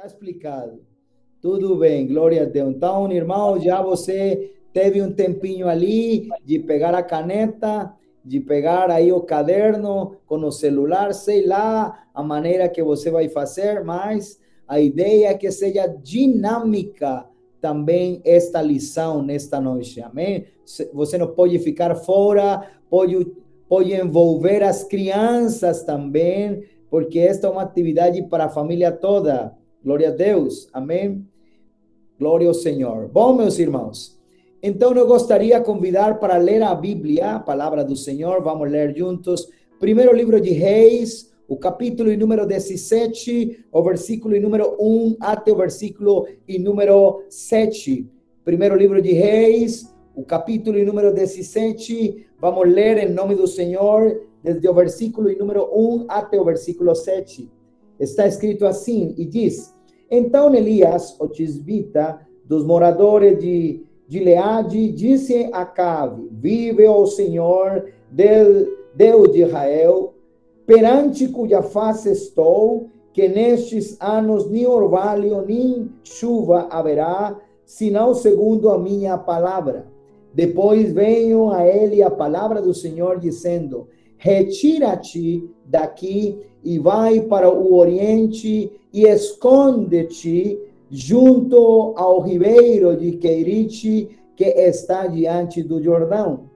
Está explicado. Tudo bem, glória a Deus. Então, irmão, já você teve um tempinho ali de pegar a caneta, de pegar aí o caderno com o celular, sei lá a maneira que você vai fazer, mas a ideia é que seja dinâmica também esta lição nesta noite, amém? Você não pode ficar fora, pode, pode envolver as crianças também, porque esta é uma atividade para a família toda. Glória a Deus. Amém. Glória ao Senhor. Bom, meus irmãos, então eu gostaria de convidar para ler a Bíblia, a palavra do Senhor. Vamos ler juntos. Primeiro livro de Reis, o capítulo número 17, o versículo número 1 até o versículo número 7. Primeiro livro de Reis, o capítulo número 17. Vamos ler em nome do Senhor, desde o versículo número 1 até o versículo 7 está escrito assim, e diz: Então Elias, o tisbita, dos moradores de Gileade, disse a Cabe: Vive o Senhor, Deus de Israel, perante cuja face estou, que nestes anos nem orvalho nem chuva haverá, senão segundo a minha palavra. Depois venho a ele a palavra do Senhor, dizendo: Retira-te daqui e vai para o oriente e esconde-te junto ao ribeiro de Queirite que está diante do Jordão.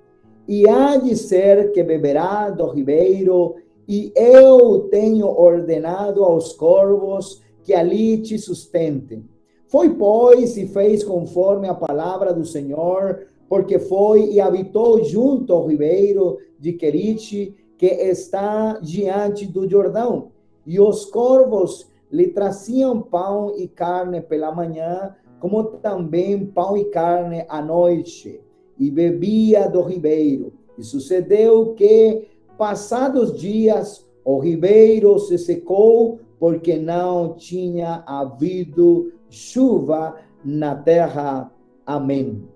E há de ser que beberá do ribeiro, e eu tenho ordenado aos corvos que ali te sustentem. Foi, pois, e fez conforme a palavra do Senhor, porque foi e habitou junto ao ribeiro de Querite, que está diante do Jordão. E os corvos lhe traziam pão e carne pela manhã, como também pão e carne à noite, e bebia do ribeiro. E sucedeu que, passados dias, o ribeiro se secou, porque não tinha havido chuva na terra. Amém.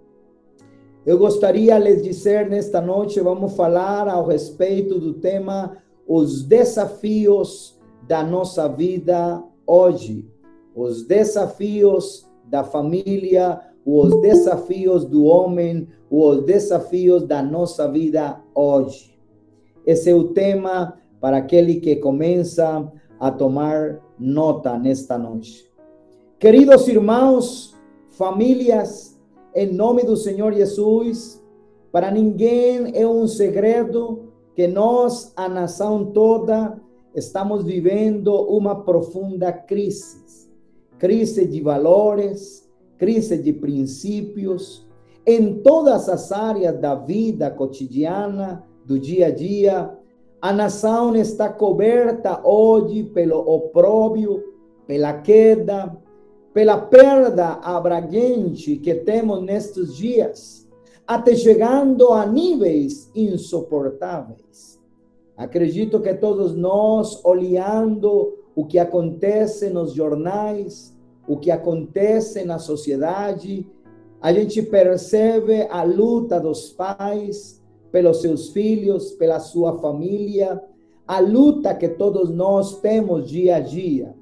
Eu gostaria de lhes dizer nesta noite, vamos falar ao respeito do tema os desafios da nossa vida hoje, os desafios da família, os desafios do homem, os desafios da nossa vida hoje. Esse é o tema para aquele que começa a tomar nota nesta noite. Queridos irmãos, famílias, em nome do Senhor Jesus. Para ninguém é um segredo que nós, a nação toda, estamos vivendo uma profunda crise. Crise de valores, crise de princípios, em todas as áreas da vida cotidiana, do dia a dia. A nação está coberta hoje pelo opróbio, pela queda, pela perda abrangente que temos nestes dias, até chegando a níveis insuportáveis. Acredito que todos nós, olhando o que acontece nos jornais, o que acontece na sociedade, a gente percebe a luta dos pais pelos seus filhos, pela sua família, a luta que todos nós temos dia a dia.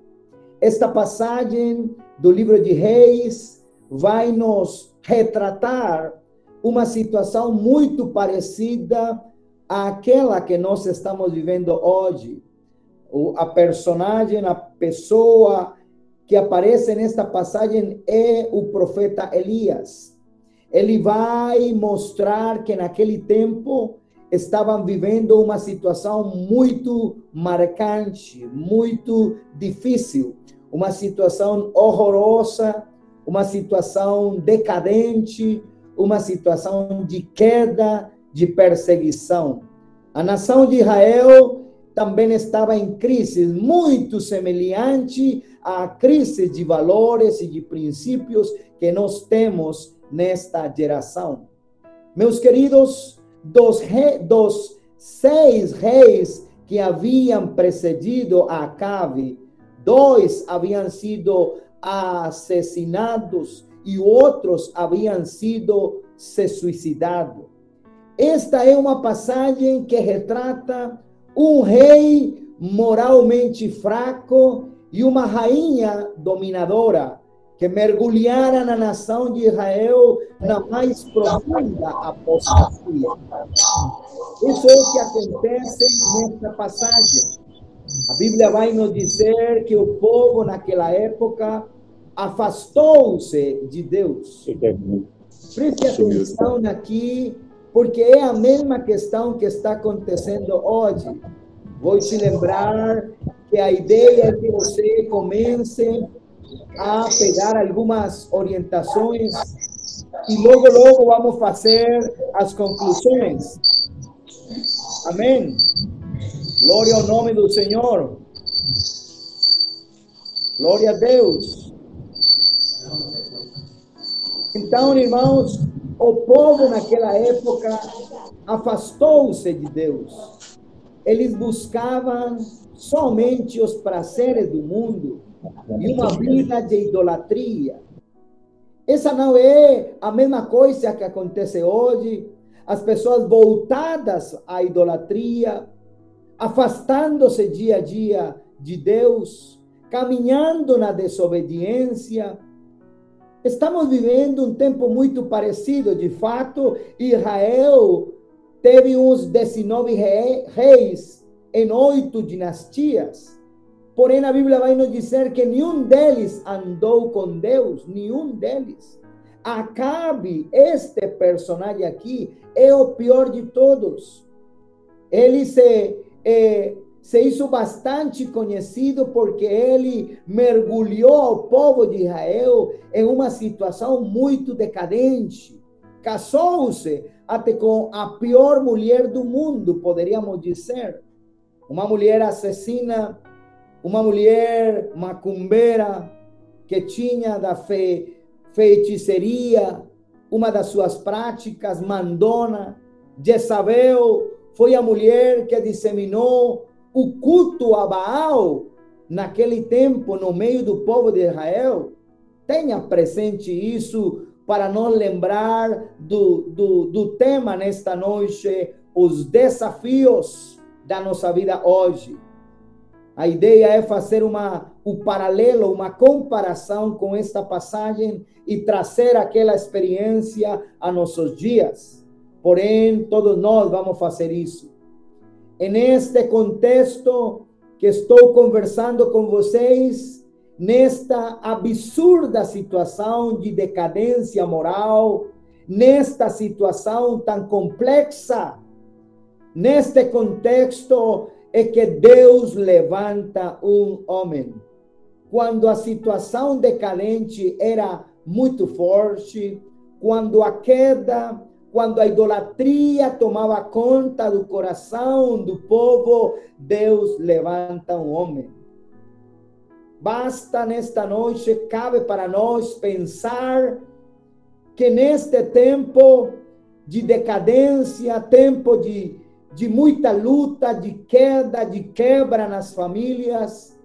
Esta passagem do livro de Reis vai nos retratar uma situação muito parecida àquela que nós estamos vivendo hoje. A personagem, a pessoa que aparece nesta passagem é o profeta Elias. Ele vai mostrar que naquele tempo estavam vivendo uma situação muito marcante, muito difícil uma situação horrorosa, uma situação decadente, uma situação de queda, de perseguição. A nação de Israel também estava em crise muito semelhante à crise de valores e de princípios que nós temos nesta geração. Meus queridos, dos, dos seis reis que haviam precedido Acabe, dois haviam sido assassinados e outros haviam sido se suicidado. Esta é uma passagem que retrata um rei moralmente fraco e uma rainha dominadora que mergulhara na nação de Israel na mais profunda apostasia. Isso é o que acontece nesta passagem. A Bíblia vai nos dizer que o povo naquela época afastou-se de Deus. Preste atenção aqui, porque é a mesma questão que está acontecendo hoje. Vou te lembrar que a ideia é que você comece a pegar algumas orientações e logo, logo vamos fazer as conclusões. Amém. Glória ao nome do Senhor. Glória a Deus. Então, irmãos, o povo naquela época afastou-se de Deus. Eles buscavam somente os prazeres do mundo e uma vida de idolatria. Essa não é a mesma coisa que acontece hoje. As pessoas voltadas à idolatria, afastando-se dia a dia de Deus, caminhando na desobediência. Estamos vivendo um tempo muito parecido. De fato, Israel teve uns 19 reis em oito dinastias. Porém, a Bíblia vai nos dizer que nenhum deles andou com Deus, nenhum deles. Acabe, este personagem aqui, é o pior de todos. Ele se, eh, se hizo bastante conhecido porque ele mergulhou o povo de Israel em uma situação muito decadente. Casou-se até com a pior mulher do mundo, poderíamos dizer. Uma mulher assassina uma mulher macumbeira que tinha da fe, feitiçaria, uma das suas práticas, mandona. Jezabel foi a mulher que disseminou o culto a Baal naquele tempo no meio do povo de Israel. Tenha presente isso para nos lembrar do, do, do tema nesta noite, os desafios da nossa vida hoje. A ideia é fazer uma, o paralelo, uma comparação com esta passagem e trazer aquela experiência a nossos dias. Porém, todos nós vamos fazer isso. E neste contexto que estou conversando com vocês, nesta absurda situação de decadência moral, nesta situação tão complexa, neste contexto é que Deus levanta um homem. Quando a situação decadente era muito forte, quando a queda, quando a idolatria tomava conta do coração do povo, Deus levanta um homem. Basta nesta noite, cabe para nós pensar que neste tempo de decadência, tempo de de muita luta, de queda, de quebra nas famílias,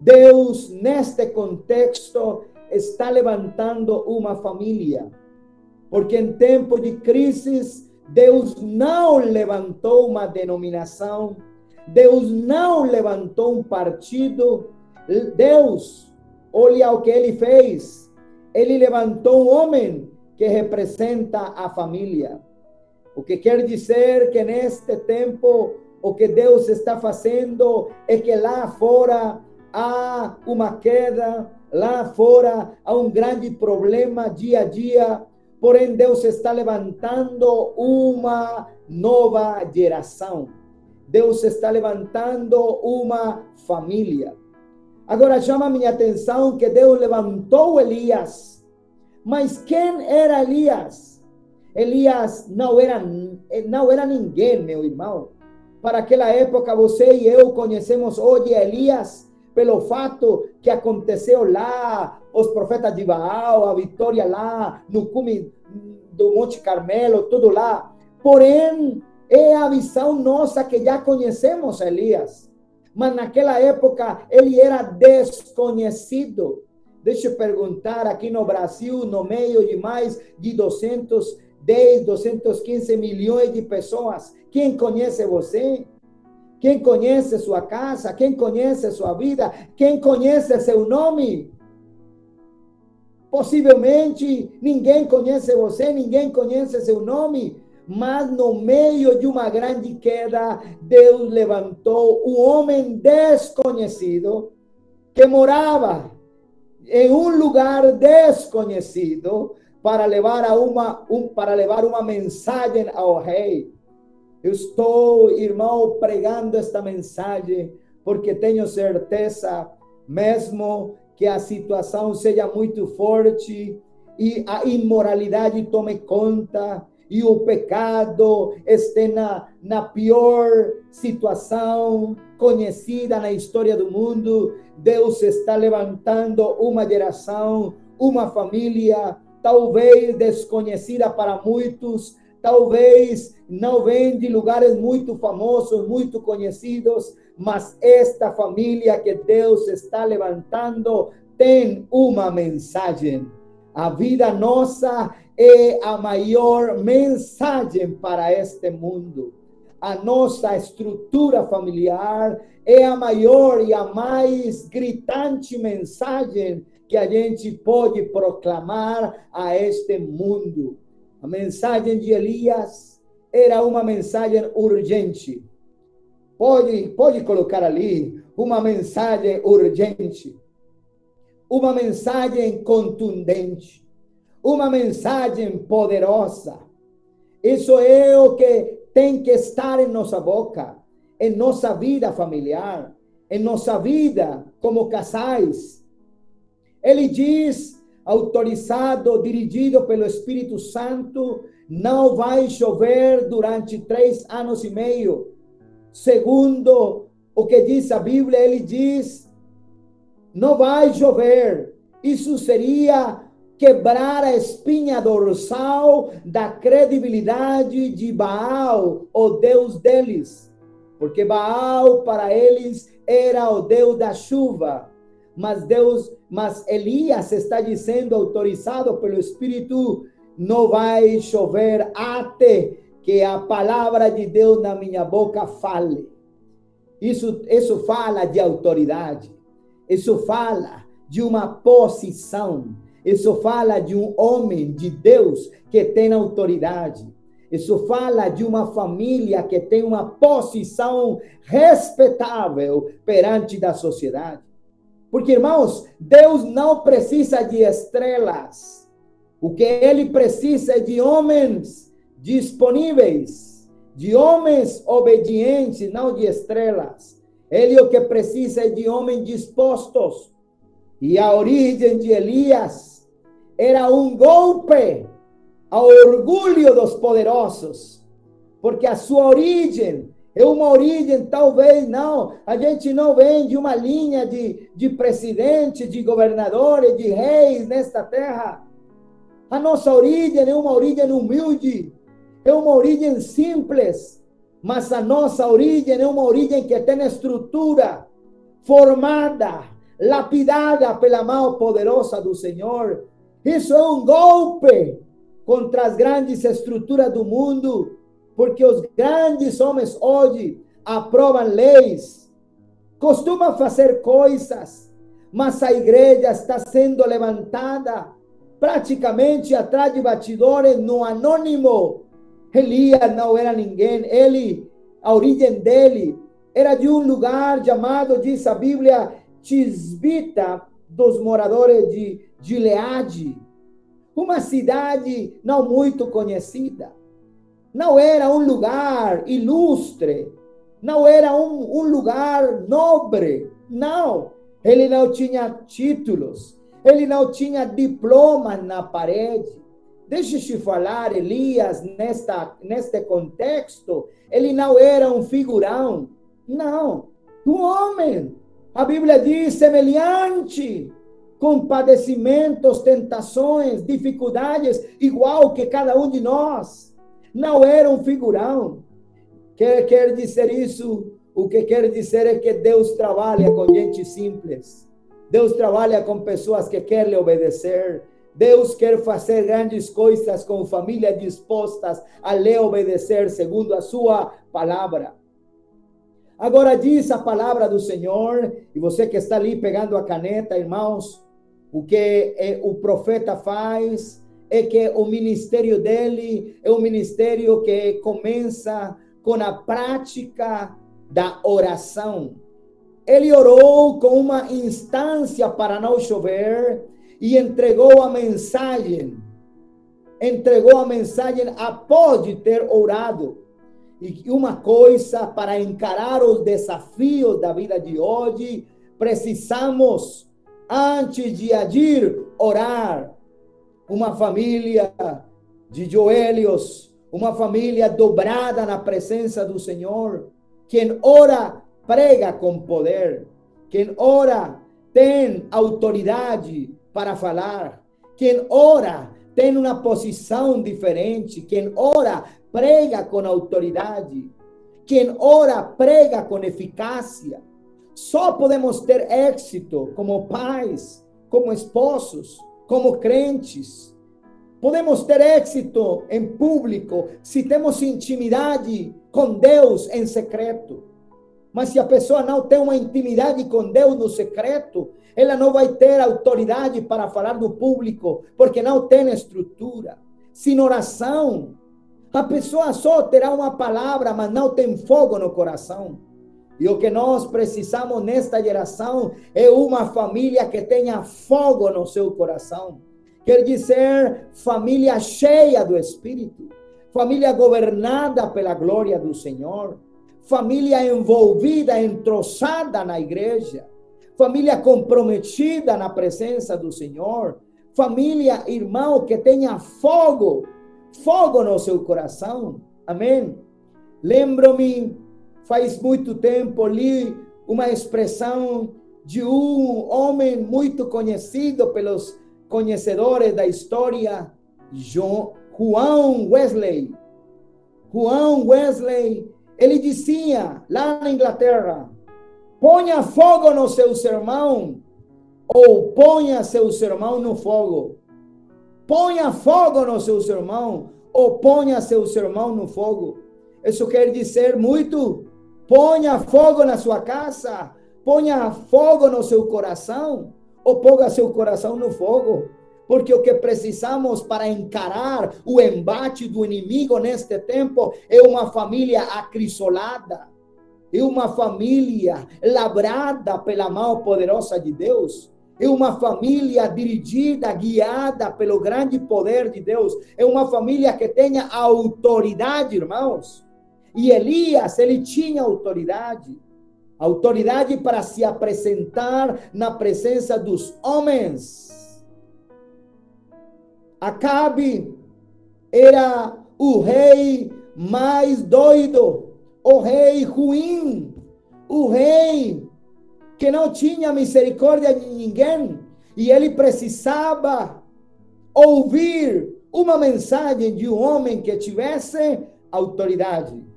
Deus, neste contexto, está levantando uma família. Porque em tempo de crise, Deus não levantou uma denominação, Deus não levantou um partido. Deus, olha o que ele fez. Ele levantou um homem que representa a família. O que quer dizer que neste tempo o que Deus está fazendo é que lá fora há uma queda, lá fora há um grande problema dia a dia, porém Deus está levantando uma nova geração. Deus está levantando uma família. Agora chama minha atenção que Deus levantou Elias. Mas quem era Elias? Elias não era, não era ninguém, meu irmão. Para aquela época, você e eu conhecemos hoje Elias pelo fato que aconteceu lá, os profetas de Baal, a vitória lá, no cume do Monte Carmelo, tudo lá. Porém, é a visão nossa que já conhecemos Elias. Mas naquela época ele era desconhecido. Deixa eu perguntar aqui no Brasil, no meio de mais de 200 10, 215 milhões de pessoas. Quem conhece você? Quem conhece sua casa? Quem conhece sua vida? Quem conhece seu nome? Possivelmente ninguém conhece você, ninguém conhece seu nome, mas no meio de uma grande queda, Deus levantou um homem desconhecido que morava em um lugar desconhecido para levar a uma um, para levar uma mensagem ao rei. Eu estou, irmão, pregando esta mensagem porque tenho certeza, mesmo que a situação seja muito forte e a imoralidade tome conta e o pecado esteja na, na pior situação conhecida na história do mundo, Deus está levantando uma geração, uma família, talvez desconhecida para muitos, talvez não vem de lugares muito famosos, muito conhecidos, mas esta família que Deus está levantando tem uma mensagem. A vida nossa é a maior mensagem para este mundo. A nossa estrutura familiar é a maior e a mais gritante mensagem que a gente pode proclamar a este mundo. A mensagem de Elias era uma mensagem urgente. Pode, pode colocar ali uma mensagem urgente, uma mensagem contundente, uma mensagem poderosa. Isso é o que tem que estar em nossa boca, em nossa vida familiar, em nossa vida como casais. Ele diz autorizado, dirigido pelo Espírito Santo, não vai chover durante três anos e meio. Segundo o que diz a Bíblia, ele diz: não vai chover. Isso seria quebrar a espinha dorsal da credibilidade de Baal, o Deus deles. Porque Baal, para eles, era o Deus da chuva mas Deus, mas Elias está dizendo, autorizado pelo Espírito, não vai chover até que a palavra de Deus na minha boca fale. Isso, isso fala de autoridade. Isso fala de uma posição. Isso fala de um homem de Deus que tem autoridade. Isso fala de uma família que tem uma posição respeitável perante da sociedade. Porque, irmãos, Deus não precisa de estrelas. O que ele precisa é de homens disponíveis, de homens obedientes, não de estrelas. Ele o que precisa é de homens dispostos. E a origem de Elias era um golpe ao orgulho dos poderosos, porque a sua origem é uma origem, talvez não. A gente não vem de uma linha de, de presidente, de governadores, de reis nesta terra. A nossa origem é uma origem humilde, é uma origem simples, mas a nossa origem é uma origem que tem estrutura formada, lapidada pela mão poderosa do Senhor. Isso é um golpe contra as grandes estruturas do mundo porque os grandes homens hoje aprovam leis, costumam fazer coisas, mas a igreja está sendo levantada praticamente atrás de batidores no anônimo. Elias não era ninguém, ele, a origem dele era de um lugar chamado, diz a Bíblia, Tisbita, dos moradores de Gileade, uma cidade não muito conhecida. Não era um lugar ilustre, não era um, um lugar nobre, não. Ele não tinha títulos, ele não tinha diploma na parede. Deixa eu te falar, Elias, nesta, neste contexto, ele não era um figurão, não. Um homem, a Bíblia diz, semelhante, com padecimentos, tentações, dificuldades, igual que cada um de nós. Não era um figurão. Quer, quer dizer isso? O que quer dizer é que Deus trabalha com gente simples. Deus trabalha com pessoas que querem obedecer. Deus quer fazer grandes coisas com famílias dispostas a lhe obedecer segundo a sua palavra. Agora diz a palavra do Senhor, e você que está ali pegando a caneta, irmãos, o que é, o profeta faz é que o ministério dele é um ministério que começa com a prática da oração. Ele orou com uma instância para não chover e entregou a mensagem. Entregou a mensagem após de ter orado. E uma coisa para encarar os desafios da vida de hoje, precisamos, antes de agir, orar. Uma família de joelhos, uma família dobrada na presença do Senhor. Quem ora, prega com poder. Quem ora, tem autoridade para falar. Quem ora, tem uma posição diferente. Quem ora, prega com autoridade. Quem ora, prega com eficácia. Só podemos ter êxito como pais, como esposos, como crentes. Podemos ter êxito em público se temos intimidade com Deus em secreto. Mas se a pessoa não tem uma intimidade com Deus no secreto, ela não vai ter autoridade para falar no público, porque não tem estrutura. Sem oração, a pessoa só terá uma palavra, mas não tem fogo no coração. E o que nós precisamos nesta geração é uma família que tenha fogo no seu coração. Quer dizer, família cheia do Espírito, família governada pela glória do Senhor, família envolvida, entroçada na igreja, família comprometida na presença do Senhor, família, irmão, que tenha fogo fogo no seu coração. Amém? Lembro-me, faz muito tempo, li uma expressão de um homem muito conhecido pelos conhecedores da história, João Wesley. Juan Wesley, ele dizia lá na Inglaterra: ponha fogo no seu sermão, ou ponha seu sermão no fogo. Ponha fogo no seu sermão, ou ponha seu sermão no fogo. Isso quer dizer muito. Ponha fogo na sua casa, ponha fogo no seu coração, ou ponha seu coração no fogo. Porque o que precisamos para encarar o embate do inimigo neste tempo é uma família acrisolada, é uma família labrada pela mão poderosa de Deus é uma família dirigida, guiada pelo grande poder de Deus. É uma família que tenha autoridade, irmãos. E Elias, ele tinha autoridade. Autoridade para se apresentar na presença dos homens. Acabe era o rei mais doido, o rei ruim, o rei que não tinha misericórdia de ninguém e ele precisava ouvir uma mensagem de um homem que tivesse autoridade.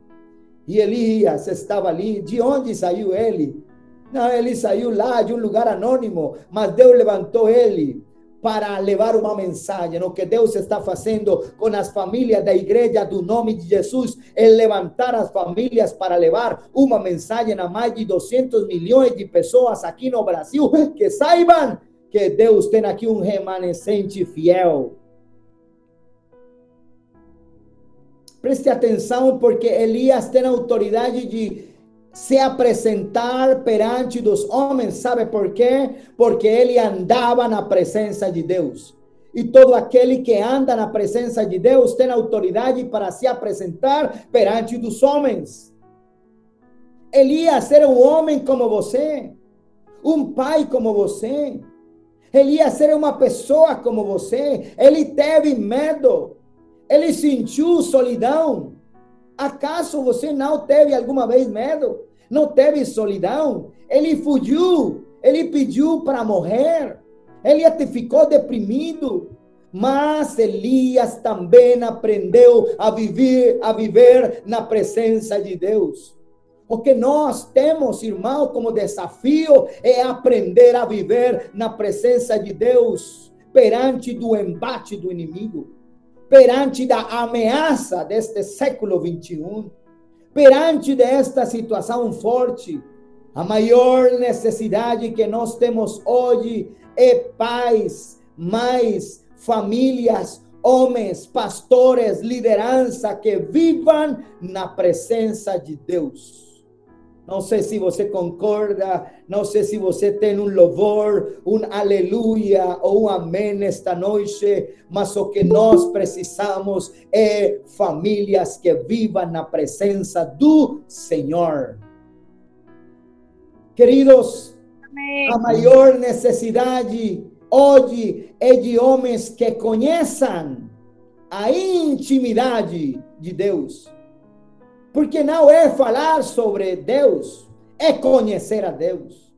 E Elias estava ali. De onde saiu ele? Não, ele saiu lá de um lugar anônimo, mas Deus levantou ele para levar uma mensagem. O que Deus está fazendo com as famílias da igreja do nome de Jesus é levantar as famílias para levar uma mensagem a mais de 200 milhões de pessoas aqui no Brasil que saibam que Deus tem aqui um remanescente fiel. Preste atenção, porque Elias tem autoridade de se apresentar perante dos homens. Sabe por quê? Porque ele andava na presença de Deus. E todo aquele que anda na presença de Deus tem autoridade para se apresentar perante dos homens. Elias era um homem como você, um pai como você. Elias era uma pessoa como você. Ele teve medo. Ele sentiu solidão. Acaso você não teve alguma vez medo? Não teve solidão? Ele fugiu, ele pediu para morrer, ele até ficou deprimido. Mas Elias também aprendeu a viver, a viver na presença de Deus. O que nós temos, irmão, como desafio é aprender a viver na presença de Deus perante do embate do inimigo perante da ameaça deste século 21, perante desta situação forte, a maior necessidade que nós temos hoje é paz, mais famílias, homens, pastores, liderança que vivam na presença de Deus. Não sei se você concorda, não sei se você tem um louvor, um aleluia ou um amém nesta noite, mas o que nós precisamos é famílias que vivam na presença do Senhor. Queridos, amém. a maior necessidade hoje é de homens que conheçam a intimidade de Deus porque não é falar sobre Deus, é conhecer a Deus.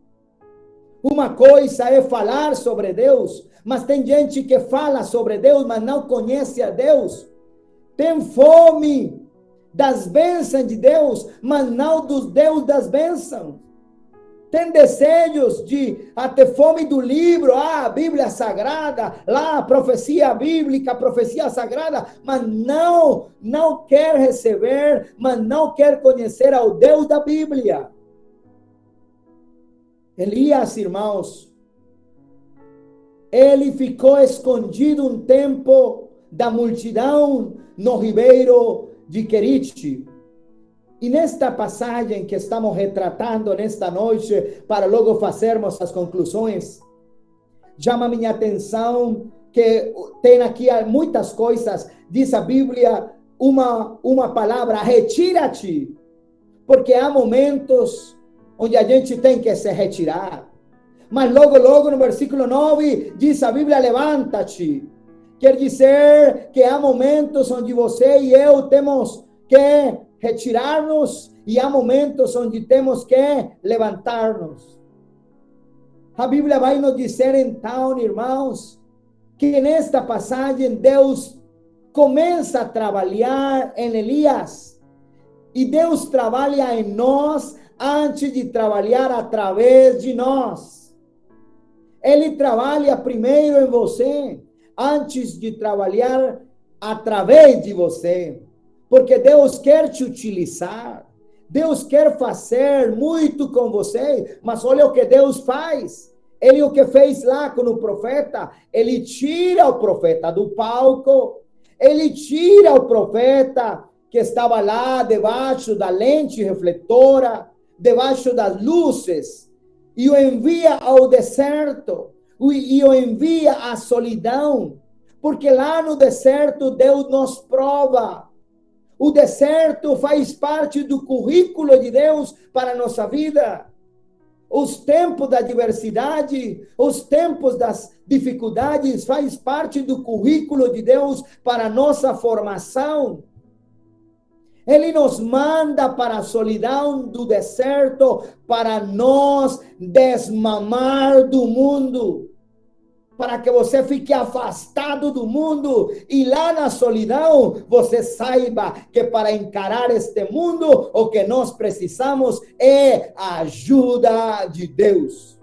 Uma coisa é falar sobre Deus, mas tem gente que fala sobre Deus, mas não conhece a Deus. Tem fome das bênçãos de Deus, mas não dos Deus das bênçãos tem desejos de até fome do livro, ah, a Bíblia Sagrada, lá a profecia bíblica, a profecia sagrada, mas não, não quer receber, mas não quer conhecer ao Deus da Bíblia. Elias, irmãos, ele ficou escondido um tempo da multidão no ribeiro de Querite. E nesta passagem que estamos retratando nesta noite, para logo fazermos as conclusões, chama minha atenção que tem aqui muitas coisas, diz a Bíblia, uma, uma palavra, retira-te, porque há momentos onde a gente tem que se retirar. Mas logo, logo no versículo 9, diz a Bíblia, levanta-te. Quer dizer que há momentos onde você e eu temos que retirar-nos e há momentos onde temos que levantar-nos. A Bíblia vai nos dizer então, irmãos, que nesta passagem Deus começa a trabalhar em Elias e Deus trabalha em nós antes de trabalhar através de nós. Ele trabalha primeiro em você antes de trabalhar através de você porque Deus quer te utilizar. Deus quer fazer muito com você, mas olha o que Deus faz. Ele o que fez lá com o profeta, ele tira o profeta do palco, ele tira o profeta que estava lá debaixo da lente refletora, debaixo das luzes, e o envia ao deserto, e o envia à solidão, porque lá no deserto Deus nos prova o deserto faz parte do currículo de Deus para a nossa vida. Os tempos da diversidade, os tempos das dificuldades faz parte do currículo de Deus para a nossa formação. Ele nos manda para a solidão do deserto para nós desmamar do mundo para que você fique afastado do mundo e lá na solidão você saiba que para encarar este mundo o que nós precisamos é a ajuda de Deus.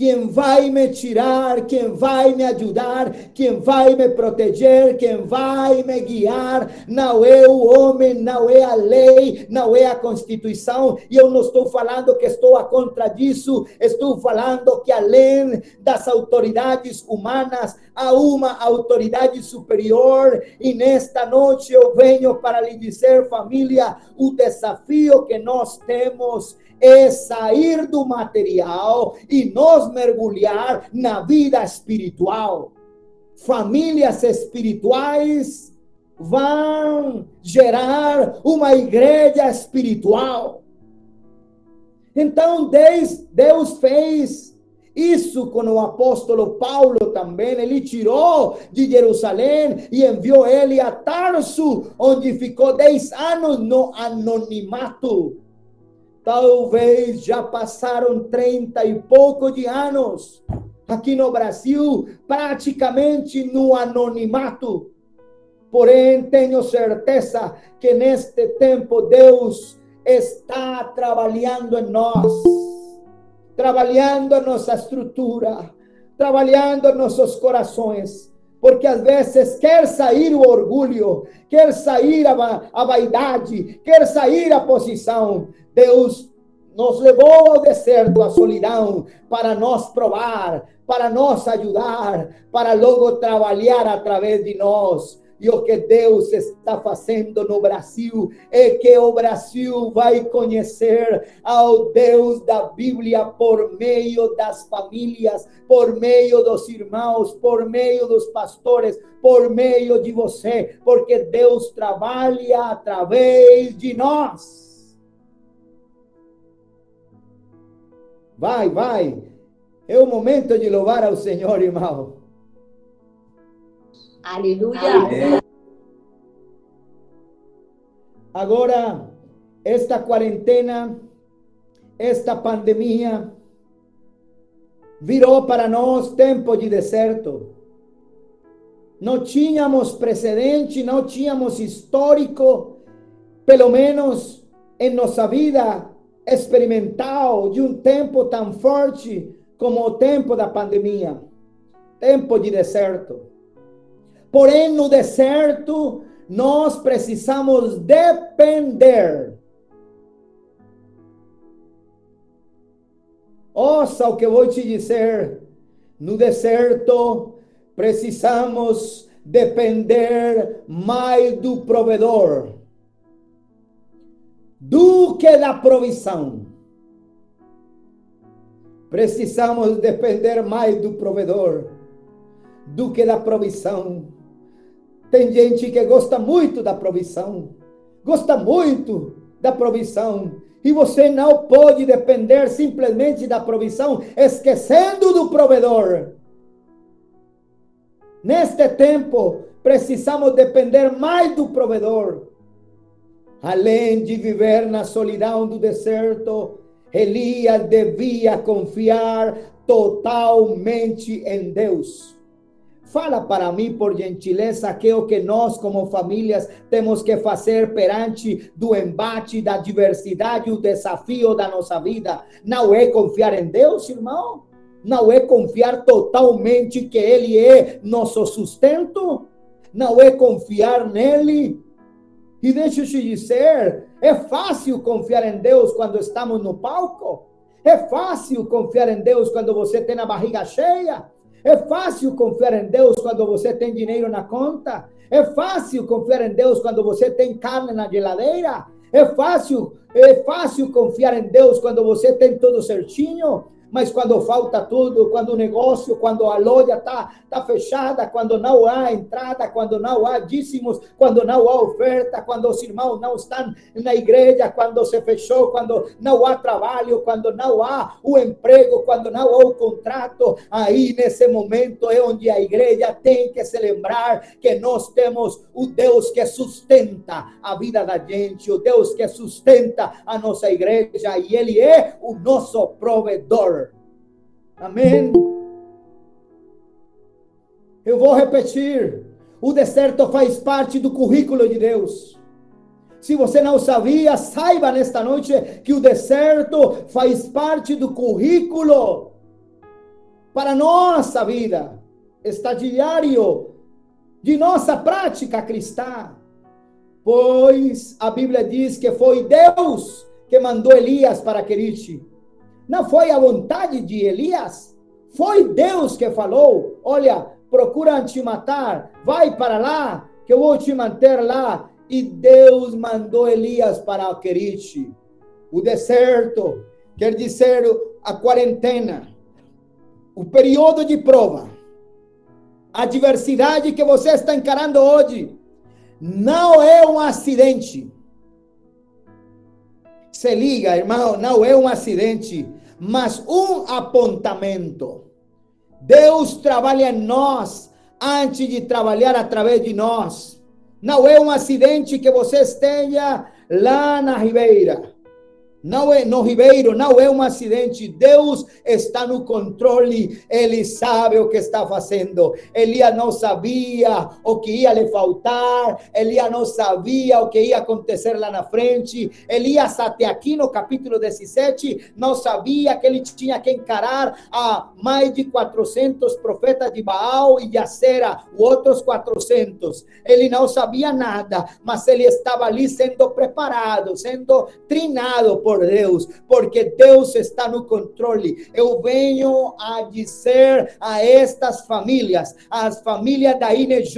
Quem vai me tirar, quem vai me ajudar, quem vai me proteger, quem vai me guiar, não é o homem, não é a lei, não é a Constituição. E eu não estou falando que estou a contra disso, estou falando que além das autoridades humanas, há uma autoridade superior. E nesta noite eu venho para lhe dizer, família, o desafio que nós temos é sair do material e nos mergulhar na vida espiritual. Famílias espirituais vão gerar uma igreja espiritual. Então, Deus, fez isso com o apóstolo Paulo também. Ele tirou de Jerusalém e enviou ele a Tarso, onde ficou dez anos no anonimato. Talvez já passaram trinta e pouco de anos aqui no Brasil, praticamente no anonimato. Porém, tenho certeza que neste tempo Deus está trabalhando em nós, trabalhando a nossa estrutura, trabalhando nossos corações, porque às vezes quer sair o orgulho, quer sair a, a vaidade, quer sair a posição. Deus nos levou ao deserto, à solidão, para nós provar, para nos ajudar, para logo trabalhar através de nós. E o que Deus está fazendo no Brasil é que o Brasil vai conhecer ao Deus da Bíblia por meio das famílias, por meio dos irmãos, por meio dos pastores, por meio de você, porque Deus trabalha através de nós. Vai, vai. É o momento de louvar ao Senhor, irmão. Aleluia. Agora, esta quarentena, esta pandemia, virou para nós tempo de deserto. Não tínhamos precedente, não tínhamos histórico, pelo menos em nossa vida experimental, de um tempo tão forte como o tempo da pandemia tempo de deserto. Porém, no deserto, nós precisamos depender. Ouça o que vou te dizer. No deserto, precisamos depender mais do provedor do que da provisão. Precisamos depender mais do provedor do que da provisão. Tem gente que gosta muito da provisão, gosta muito da provisão, e você não pode depender simplesmente da provisão, esquecendo do provedor. Neste tempo, precisamos depender mais do provedor. Além de viver na solidão do deserto, Elias devia confiar totalmente em Deus. Fala para mim, por gentileza, que o que nós, como famílias, temos que fazer perante do embate, da diversidade, o desafio da nossa vida. Não é confiar em Deus, irmão? Não é confiar totalmente que Ele é nosso sustento? Não é confiar nele? E deixa eu te dizer, é fácil confiar em Deus quando estamos no palco. É fácil confiar em Deus quando você tem a barriga cheia. É fácil confiar em Deus quando você tem dinheiro na conta. É fácil confiar em Deus quando você tem carne na geladeira. É fácil, é fácil confiar em Deus quando você tem tudo certinho mas quando falta tudo, quando o negócio, quando a loja está tá fechada, quando não há entrada, quando não há dízimos, quando não há oferta, quando os irmãos não estão na igreja, quando se fechou, quando não há trabalho, quando não há o emprego, quando não há o contrato, aí nesse momento é onde a igreja tem que se lembrar que nós temos o Deus que sustenta a vida da gente, o Deus que sustenta a nossa igreja, e Ele é o nosso provedor. Amém. Eu vou repetir. O deserto faz parte do currículo de Deus. Se você não sabia, saiba nesta noite que o deserto faz parte do currículo para nossa vida, estadiário de nossa prática cristã. Pois a Bíblia diz que foi Deus que mandou Elias para Querite não foi a vontade de Elias? Foi Deus que falou: olha, procura te matar, vai para lá, que eu vou te manter lá. E Deus mandou Elias para Querite. O deserto quer dizer a quarentena, o período de prova, a diversidade que você está encarando hoje, não é um acidente. Se liga, irmão, não é um acidente mas um apontamento. Deus trabalha em nós antes de trabalhar através de nós. Não é um acidente que você esteja lá na ribeira. Não é no Ribeiro, não é um acidente. Deus está no controle. Ele sabe o que está fazendo. Elias não sabia o que ia lhe faltar. Elias não sabia o que ia acontecer lá na frente. Elias, até aqui no capítulo 17, não sabia que ele tinha que encarar a mais de 400 profetas de Baal e de Acera, outros 400. Ele não sabia nada, mas ele estava ali sendo preparado, sendo treinado por Deus, porque Deus está no controle. Eu venho a dizer a estas famílias, as famílias da INJ,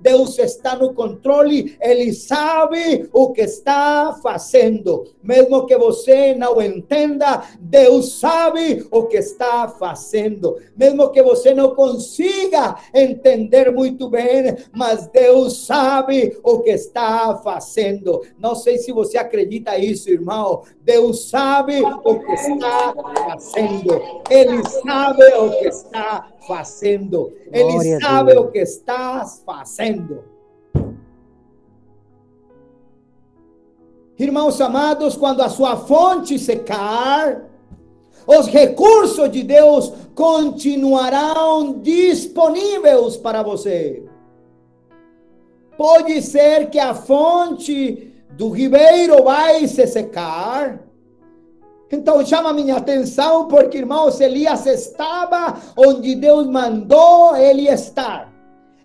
Deus está no controle, Ele sabe o que está fazendo. Mesmo que você não entenda, Deus sabe o que está fazendo. Mesmo que você não consiga entender muito bem, mas Deus sabe o que está fazendo. Não sei se você acredita isso, irmão. Deus sabe o que está fazendo. Ele sabe o que está fazendo. Ele sabe o que está fazendo. Irmãos amados, quando a sua fonte secar, os recursos de Deus continuarão disponíveis para você. Pode ser que a fonte do ribeiro vai se secar. Então chama minha atenção, porque irmãos, Elias estava onde Deus mandou ele estar.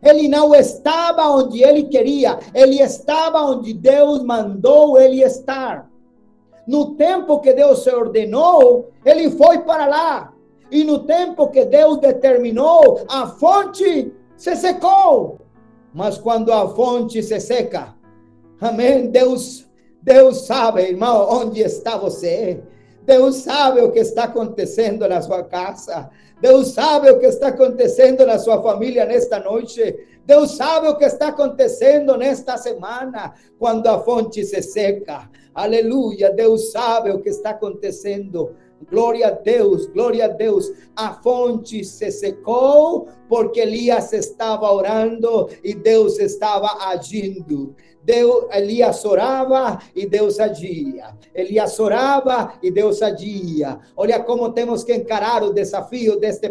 Ele não estava onde ele queria, ele estava onde Deus mandou ele estar. No tempo que Deus se ordenou, ele foi para lá. E no tempo que Deus determinou, a fonte se secou. Mas quando a fonte se seca, Amém. Deus, Deus sabe, irmão, onde está você. Deus sabe o que está acontecendo na sua casa. Deus sabe o que está acontecendo na sua família nesta noite. Deus sabe o que está acontecendo nesta semana, quando a fonte se seca. Aleluia. Deus sabe o que está acontecendo. Glória a Deus, glória a Deus. A fonte se secou porque Elias estava orando e Deus estava agindo. Deus, Elias orava e Deus agia. Elias orava e Deus agia. Olha como temos que encarar o desafio deste,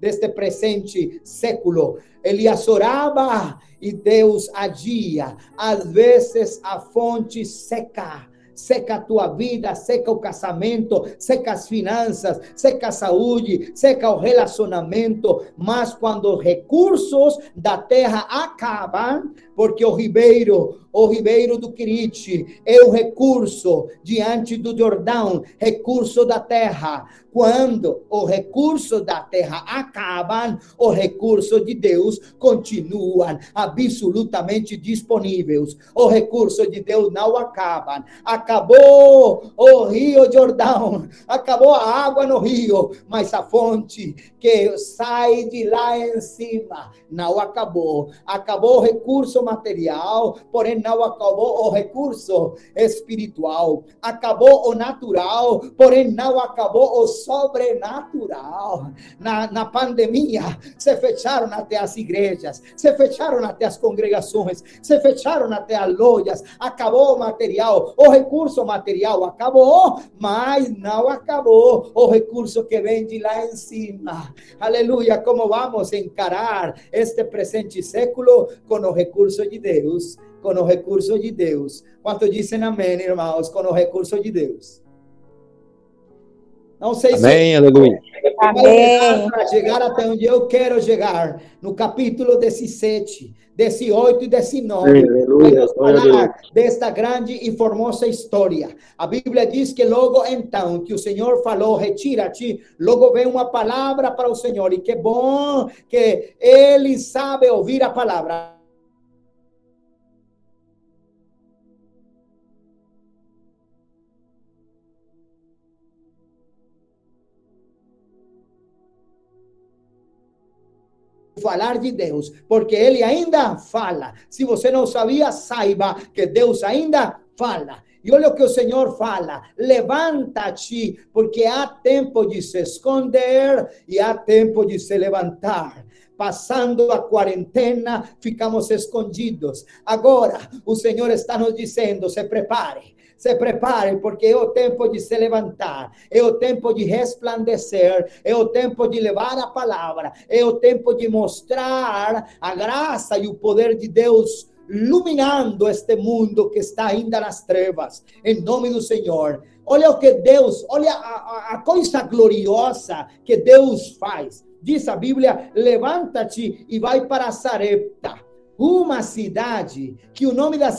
deste presente século. Elias orava e Deus agia. Às vezes a fonte seca seca a tua vida, seca o casamento, seca as finanças, seca a saúde, seca o relacionamento, mas quando os recursos da terra acabam, porque o ribeiro, o ribeiro do Quirite é o recurso diante do Jordão, recurso da terra. Quando o recurso da terra acabam, o recurso de Deus continuam absolutamente disponíveis. O recurso de Deus não acabam. Acabou o rio Jordão, acabou a água no rio, mas a fonte que sai de lá em cima não acabou. Acabou o recurso material, porém não acabou o recurso espiritual. Acabou o natural, porém não acabou o sobrenatural. Na, na pandemia, se fecharam até as igrejas, se fecharam até as congregações, se fecharam até as lojas. Acabou o material, o recurso material acabou, mas não acabou o recurso que vem de lá em cima. Aleluia, como vamos encarar este presente século com o recurso de Deus, com o recurso de Deus. Quanto dizem amém, irmãos, com o recurso de Deus. Não sei amém, se aleluia. Amém. Para chegar até onde eu quero chegar, no capítulo 17, 18 e 19, vamos falar desta grande e formosa história. A Bíblia diz que logo então que o Senhor falou, retira-te, logo vem uma palavra para o Senhor, e que bom que ele sabe ouvir a palavra. Falar de Deus, porque ele ainda fala. Se você não sabia, saiba que Deus ainda fala. E olha o que o Senhor fala: levanta-te, porque há tempo de se esconder e há tempo de se levantar. Passando a quarentena, ficamos escondidos. Agora, o Senhor está nos dizendo: se prepare se prepare, porque é o tempo de se levantar, é o tempo de resplandecer, é o tempo de levar a palavra, é o tempo de mostrar a graça e o poder de Deus iluminando este mundo que está ainda nas trevas, em nome do Senhor. Olha o que Deus, olha a, a, coisa gloriosa que Deus faz. Diz a Bíblia: levanta-te e vai para Sarepta, uma cidade que o nome da,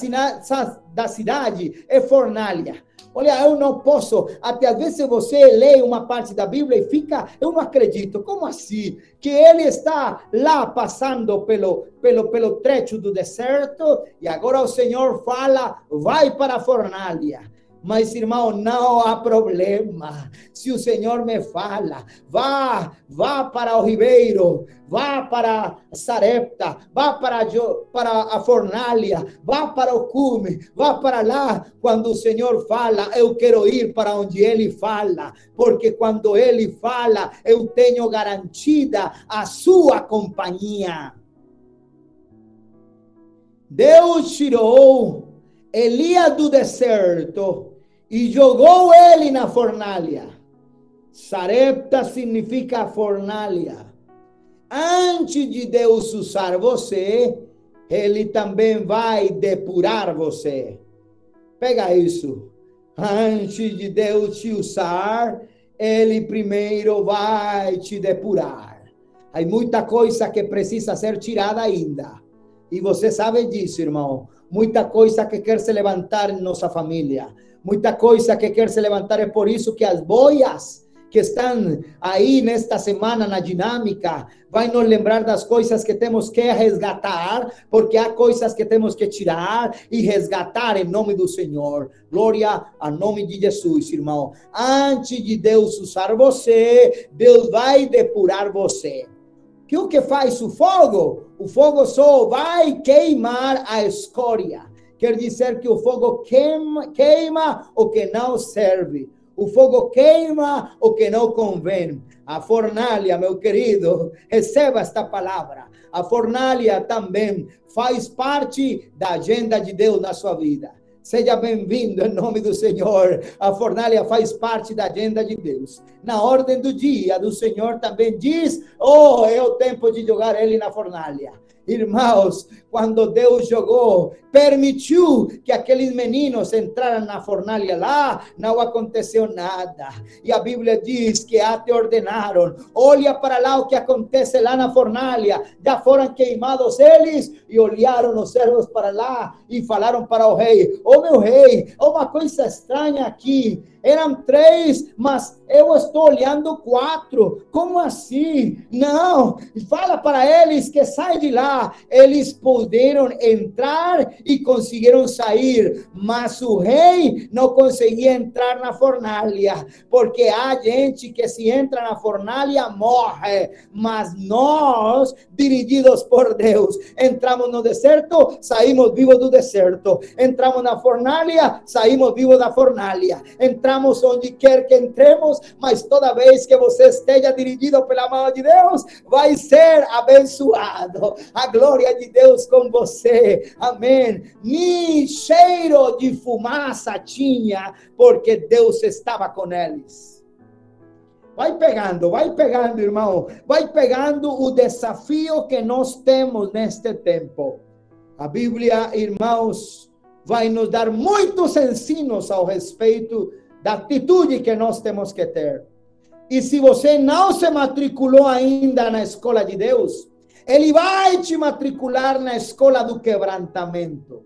da cidade é Fornalha. Olha, eu não posso. Até às vezes você lê uma parte da Bíblia e fica, eu não acredito. Como assim? Que ele está lá passando pelo, pelo, pelo trecho do deserto e agora o Senhor fala, vai para a fornalha. Mas, irmão, não há problema. Se o Senhor me fala, vá, vá para o Ribeiro, vá para Sarepta, vá para, para a fornalha, vá para o cume, vá para lá. Quando o Senhor fala, eu quero ir para onde Ele fala, porque quando Ele fala, eu tenho garantida a sua companhia. Deus tirou Elias do deserto e jogou ele na fornalha. Sarepta significa fornalha. Antes de Deus usar você, ele também vai depurar você. Pega isso. Antes de Deus te usar, ele primeiro vai te depurar. Há muita coisa que precisa ser tirada ainda. E você sabe disso, irmão. Muita coisa que quer se levantar em nossa família muita coisa que quer se levantar. É por isso que as boias que estão aí nesta semana na dinâmica vai nos lembrar das coisas que temos que resgatar, porque há coisas que temos que tirar e resgatar em nome do Senhor. Glória a nome de Jesus, irmão. Antes de Deus usar você, Deus vai depurar você. Que o que faz o fogo? O fogo só vai queimar a escória quer dizer que o fogo queima, queima o que não serve. O fogo queima o que não convém. A fornalha, meu querido, receba esta palavra. A fornalha também faz parte da agenda de Deus na sua vida. Seja bem-vindo em nome do Senhor. A fornalha faz parte da agenda de Deus. Na ordem do dia do Senhor também diz: Oh, é o tempo de jogar ele na fornalha. Irmãos, quando Deus jogou, permitiu que aqueles meninos entraram na fornalha lá, não aconteceu nada. E a Bíblia diz que até ordenaram: olha para lá o que acontece lá na fornalha. Já foram queimados eles e olharam os servos para lá e falaram para o rei: Ô oh, meu rei, uma coisa estranha aqui. Eram três, mas eu estou olhando quatro. Como assim? Não, fala para eles que saem de lá. Eles puderam entrar e conseguiram sair, mas o rei não conseguia entrar na fornalha, porque há gente que se entra na fornalha morre, mas nós, dirigidos por Deus, entramos no deserto, saímos vivos do deserto. Entramos na fornalha, saímos vivos da fornalha. Entramos onde quer que entremos, mas toda vez que você esteja dirigido pela mão de Deus, vai ser abençoado. A glória de Deus com você. Amém. Nem cheiro de fumaça tinha, porque Deus estava com eles. Vai pegando, vai pegando, irmão. Vai pegando o desafio que nós temos neste tempo. A Bíblia, irmãos, vai nos dar muitos ensinos ao respeito da atitude que nós temos que ter. E se você não se matriculou ainda na escola de Deus, ele vai te matricular na escola do quebrantamento.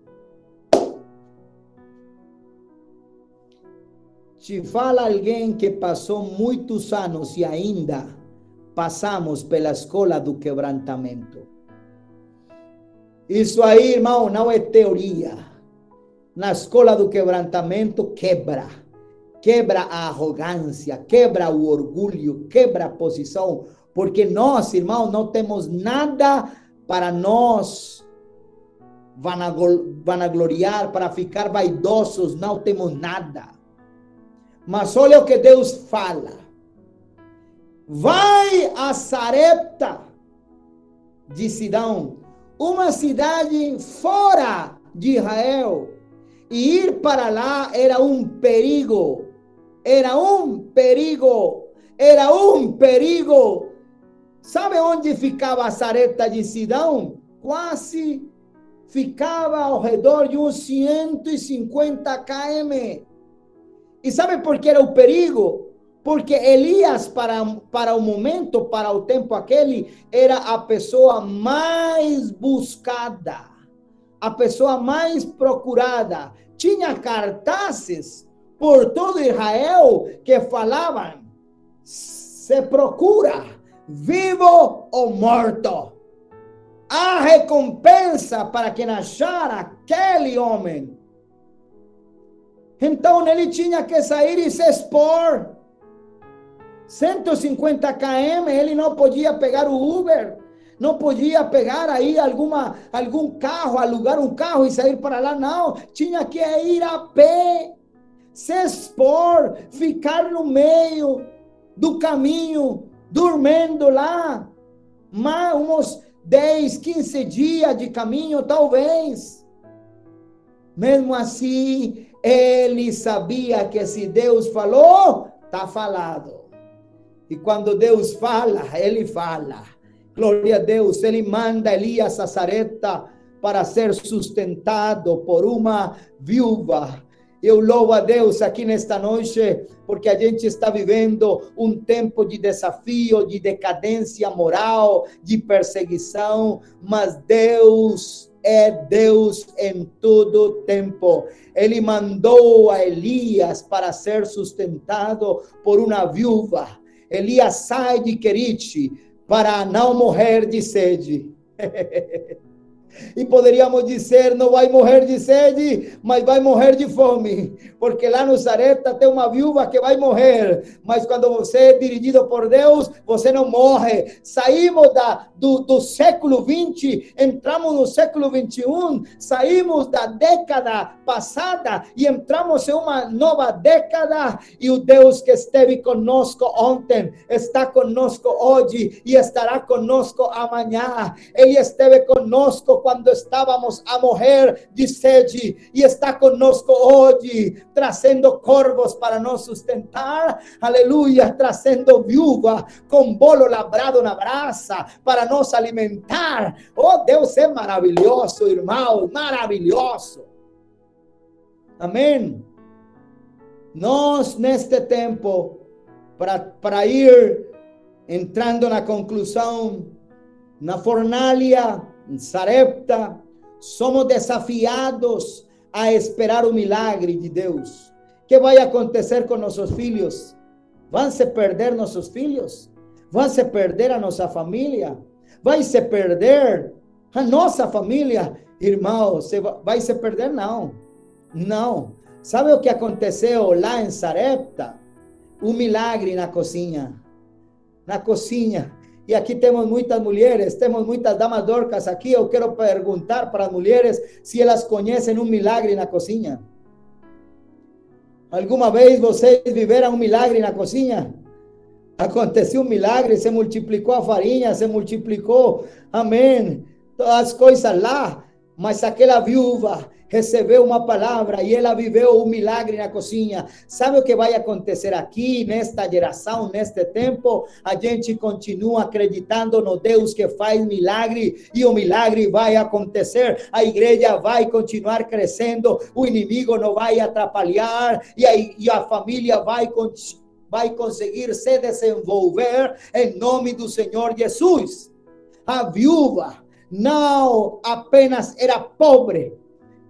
Te fala alguém que passou muitos anos e ainda passamos pela escola do quebrantamento. Isso aí, irmão, não é teoria. Na escola do quebrantamento, quebra. Quebra a arrogância, quebra o orgulho, quebra a posição porque nós, irmãos, não temos nada para nós vanagloriar, para ficar vaidosos, não temos nada. Mas olha o que Deus fala. Vai a Sarepta de Sidão, uma cidade fora de Israel, E ir para lá era um perigo. Era um perigo. Era um perigo. Sabe onde ficava a Sareta de Sidão? Quase ficava ao redor de uns 150 km. E sabe por que era o perigo? Porque Elias, para, para o momento, para o tempo aquele, era a pessoa mais buscada, a pessoa mais procurada. Tinha cartazes por todo Israel que falavam: se procura, vivo ou morto. Há recompensa para quem achar aquele homem. Então ele tinha que sair e se expor. 150 km, ele não podia pegar o Uber, não podia pegar aí alguma, algum carro, alugar um carro e sair para lá, não. Tinha que ir a pé, se expor, ficar no meio do caminho, dormindo lá, mas uns 10, 15 dias de caminho, talvez. Mesmo assim, ele sabia que se Deus falou, está falado. E quando Deus fala, ele fala. Glória a Deus, ele manda Elias a para ser sustentado por uma viúva. Eu louvo a Deus aqui nesta noite, porque a gente está vivendo um tempo de desafio, de decadência moral, de perseguição, mas Deus é Deus em todo tempo. Ele mandou a Elias para ser sustentado por uma viúva. Elias sai de Querite para não morrer de sede. E poderíamos dizer, não vai morrer de sede, mas vai morrer de fome. Porque lá no Sareta tem uma viúva que vai morrer. Mas quando você é dirigido por Deus, você não morre. Saímos da, do, do século 20, entramos no século 21, saímos da década passada e entramos em uma nova década. E o Deus que esteve conosco ontem, está conosco hoje e estará conosco amanhã. Ele esteve conosco quando estávamos a morrer de sede e está conosco hoje, trazendo corvos para nos sustentar, aleluia, trazendo viúva com bolo labrado na brasa para nos alimentar. Oh, Deus é maravilhoso, irmão, maravilhoso. Amém. Nós, neste tempo, para, para ir entrando na conclusão, na fornalha, Sarepta, somos desafiados a esperar o milagre de Deus. que vai acontecer com nossos filhos? Vão se perder nossos filhos? Vão se perder a nossa família? Vai se perder a nossa família? Irmão, vai se perder? Não. Não. Sabe o que aconteceu lá em Sarepta? Um milagre na cozinha. Na cozinha. E aqui temos muitas mulheres, temos muitas damas dorcas aqui. Eu quero perguntar para as mulheres se elas conhecem um milagre na cozinha. Alguma vez vocês viveram um milagre na cozinha? Aconteceu um milagre, se multiplicou a farinha, se multiplicou, amém, todas as coisas lá. Mas aquela viúva, recebeu uma palavra e ela viveu um milagre na cozinha. Sabe o que vai acontecer aqui, nesta geração, neste tempo? A gente continua acreditando no Deus que faz milagre e o milagre vai acontecer. A igreja vai continuar crescendo, o inimigo não vai atrapalhar e a, e a família vai vai conseguir se desenvolver em nome do Senhor Jesus. A viúva não apenas era pobre,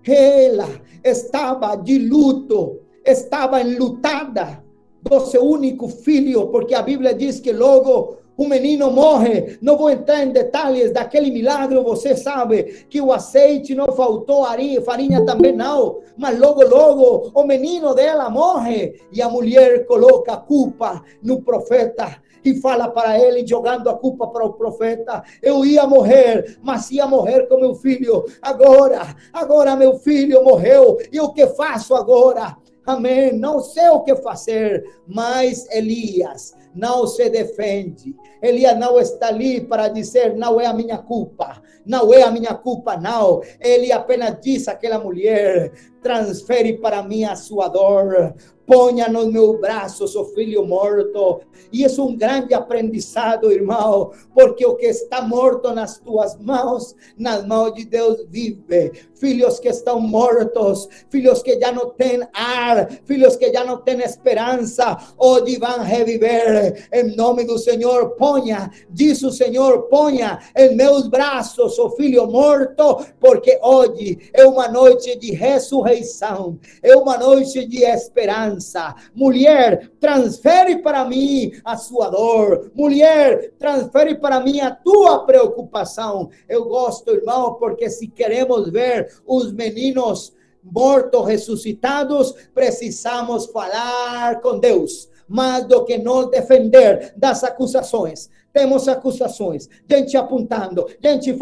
ela estava de luto, estava enlutada. Do seu único filho, porque a Bíblia diz que logo o menino morre. Não vou entrar em detalhes daquele milagre, você sabe que o azeite não faltou, farinha também não, mas logo, logo o menino dela morre e a mulher coloca a culpa no profeta e fala para ele, jogando a culpa para o profeta: Eu ia morrer, mas ia morrer com meu filho. Agora, agora meu filho morreu, e o que faço agora? Amém. Não sei o que fazer, mas Elias não se defende. Elias não está ali para dizer, não é a minha culpa, não é a minha culpa, não. Ele apenas diz àquela mulher: transfere para mim a sua dor, ponha no meu braço seu filho morto. E é um grande aprendizado, irmão, porque o que está morto nas tuas mãos, nas mãos de Deus vive. Filhos que estão mortos, filhos que já não têm ar, filhos que já não têm esperança, hoje vão reviver. Em nome do Senhor, ponha, diz o Senhor, ponha em meus braços o filho morto, porque hoje é uma noite de ressurreição, é uma noite de esperança esperança. Mulher, transfere para mim a sua dor. Mulher, transfere para mim a tua preocupação. Eu gosto, irmão, porque se queremos ver os meninos mortos ressuscitados, precisamos falar com Deus mais do que nos defender das acusações. Temos acusações, gente apontando, gente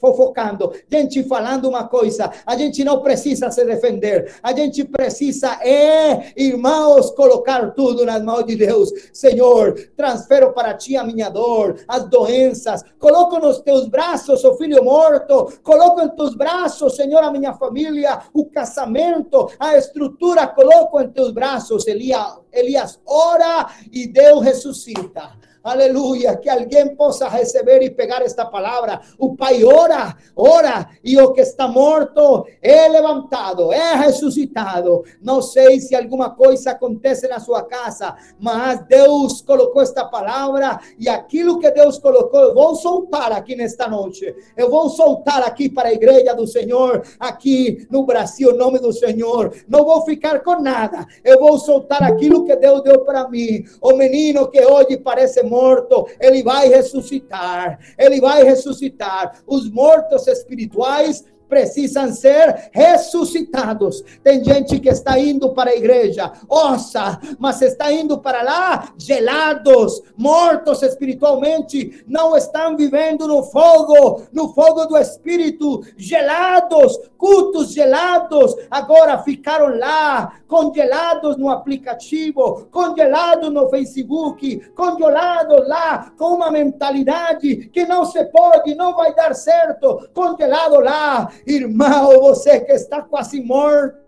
fofocando, gente falando uma coisa. A gente não precisa se defender. A gente precisa, é, irmãos, colocar tudo nas mãos de Deus. Senhor, transfero para ti a minha dor, as doenças. Coloco nos teus braços o filho morto. Coloco em teus braços, Senhor, a minha família, o casamento, a estrutura. Coloco em teus braços. Elias, Elias ora e Deus ressuscita. Aleluia, que alguém possa receber e pegar esta palavra. O ora, ora, e o que está morto é levantado, é ressuscitado. Não sei se alguma coisa acontece na sua casa, mas Deus colocou esta palavra e aquilo que Deus colocou, eu vou soltar aqui nesta noite. Eu vou soltar aqui para a igreja do Senhor, aqui no Brasil, em nome do Senhor. Não vou ficar com nada. Eu vou soltar aquilo que Deus deu para mim. O menino que hoje parece morto, ele vai ressuscitar. Ele vai ressuscitar. Os mortos espirituais precisam ser ressuscitados. Tem gente que está indo para a igreja, ossa, mas está indo para lá gelados, mortos espiritualmente, não estão vivendo no fogo, no fogo do espírito, gelados, cultos gelados, agora ficaram lá, congelados no aplicativo, congelados no Facebook, congelados lá com uma mentalidade que não se pode, não vai dar certo, congelado lá, Irmão, você que está quase morto,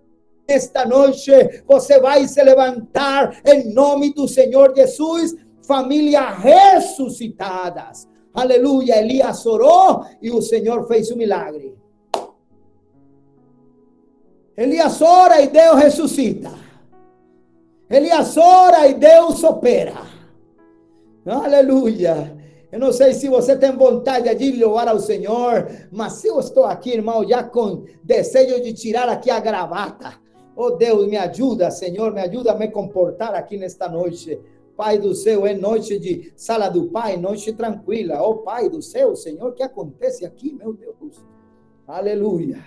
esta noite você vai se levantar em nome do Senhor Jesus, família ressuscitadas. Aleluia. Elias orou e o Senhor fez um milagre. Elias ora e Deus ressuscita. Elias ora e Deus opera. Aleluia. Eu não sei se você tem vontade de louvar ao Senhor, mas eu estou aqui, irmão, já com desejo de tirar aqui a gravata. Oh Deus, me ajuda, Senhor, me ajuda a me comportar aqui nesta noite. Pai do céu, é noite de sala do Pai, noite tranquila. Oh Pai do céu, Senhor, o que acontece aqui, meu Deus? Aleluia.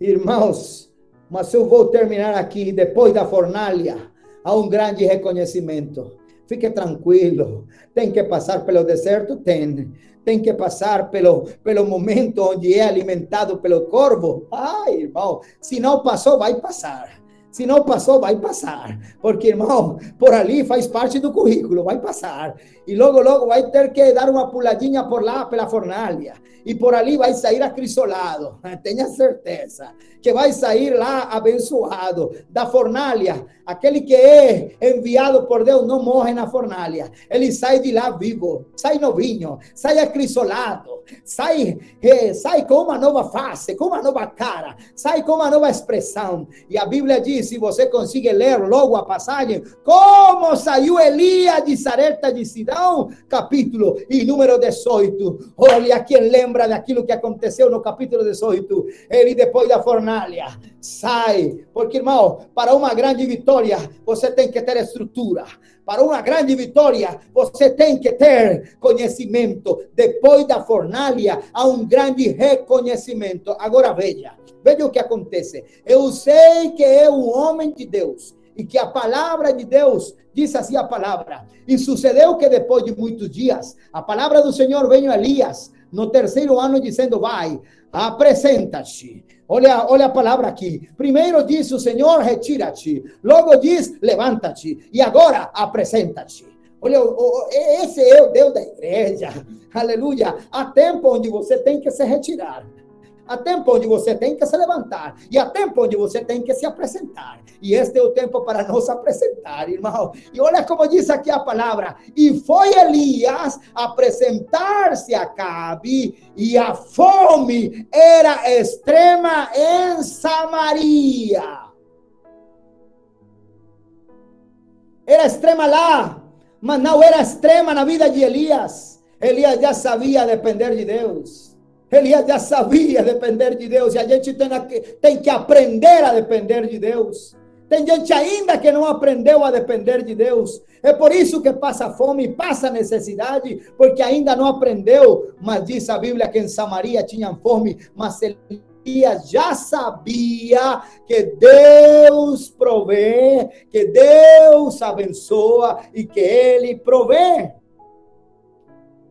Irmãos, mas eu vou terminar aqui, depois da fornalha, há um grande reconhecimento. Fique tranquilo. Tem que passar pelo deserto? Tem. Tem que passar pelo, pelo momento onde é alimentado pelo corvo? Ai, irmão, se não passou, vai passar. Se não passou, vai passar. Porque, irmão, por ali faz parte do currículo, vai passar. E logo, logo vai ter que dar uma puladinha por lá, pela fornalha. E por ali vai sair acrisolado. Tenha certeza que vai sair lá abençoado da fornalha. Aquele que é enviado por Deus não morre na fornalha. Ele sai de lá vivo, sai novinho, sai acrisolado, sai, eh, sai com uma nova face, com uma nova cara, sai com uma nova expressão. E a Bíblia diz, se você consegue ler logo a passagem, como saiu Elias de Sareta de Sidão, capítulo e número 18. Olha quem lembra daquilo que aconteceu no capítulo 18. Ele depois da fornalha sai, porque irmão, para uma grande vitória você tem que ter estrutura. Para uma grande vitória, você tem que ter conhecimento. Depois da fornalha, há um grande reconhecimento. Agora veja, veja o que acontece. Eu sei que é um homem de Deus e que a palavra de Deus diz assim a palavra. E sucedeu que depois de muitos dias, a palavra do Senhor veio a Elias no terceiro ano dizendo: Vai, apresenta-te. Olha, olha a palavra aqui. Primeiro diz o Senhor, retira-te. Logo diz, levanta-te. E agora, apresenta-te. Olha, esse é o Deus da igreja. Aleluia. Há tempo onde você tem que se retirar. Há tempo onde você tem que se levantar. E há tempo onde você tem que se apresentar. E este é o tempo para nos apresentar, irmão. E olha como diz aqui a palavra. E foi Elias apresentar-se a Cabe, e a fome era extrema em Samaria. Era extrema lá, mas não era extrema na vida de Elias. Elias já sabia depender de Deus. Elias já sabia depender de Deus e a gente tem que, tem que aprender a depender de Deus. Tem gente ainda que não aprendeu a depender de Deus. É por isso que passa fome, passa necessidade, porque ainda não aprendeu. Mas diz a Bíblia que em Samaria tinham fome, mas Elias já sabia que Deus provê, que Deus abençoa e que Ele provê.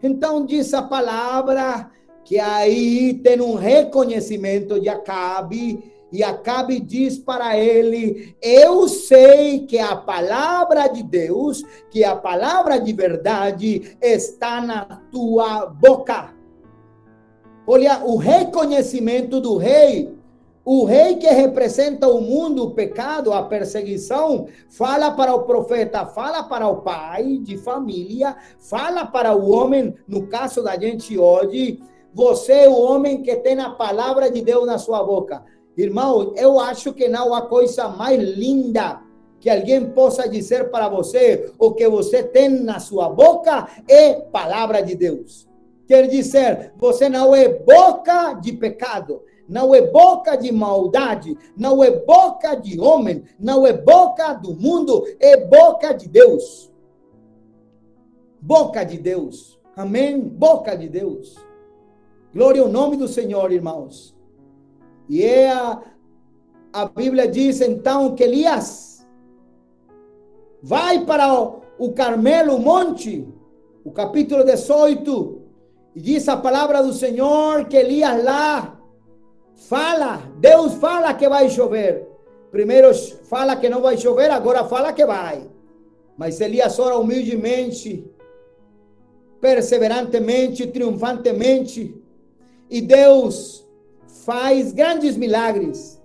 Então diz a palavra que aí tem um reconhecimento de Acabe, e Acabe diz para ele: Eu sei que a palavra de Deus, que a palavra de verdade está na tua boca. Olha, o reconhecimento do rei, o rei que representa o mundo, o pecado, a perseguição, fala para o profeta, fala para o pai de família, fala para o homem, no caso da gente hoje, você é o homem que tem a palavra de Deus na sua boca. Irmão, eu acho que não há coisa mais linda que alguém possa dizer para você, o que você tem na sua boca é palavra de Deus. Quer dizer, você não é boca de pecado, não é boca de maldade, não é boca de homem, não é boca do mundo, é boca de Deus. Boca de Deus. Amém? Boca de Deus. Glória ao nome do Senhor, irmãos. E é a, a Bíblia diz então que Elias vai para o, o Carmelo, monte, o capítulo 18, e diz a palavra do Senhor que Elias lá fala, Deus fala que vai chover. Primeiro fala que não vai chover, agora fala que vai. Mas Elias ora humildemente, perseverantemente, triunfantemente. E Deus faz grandes milagres.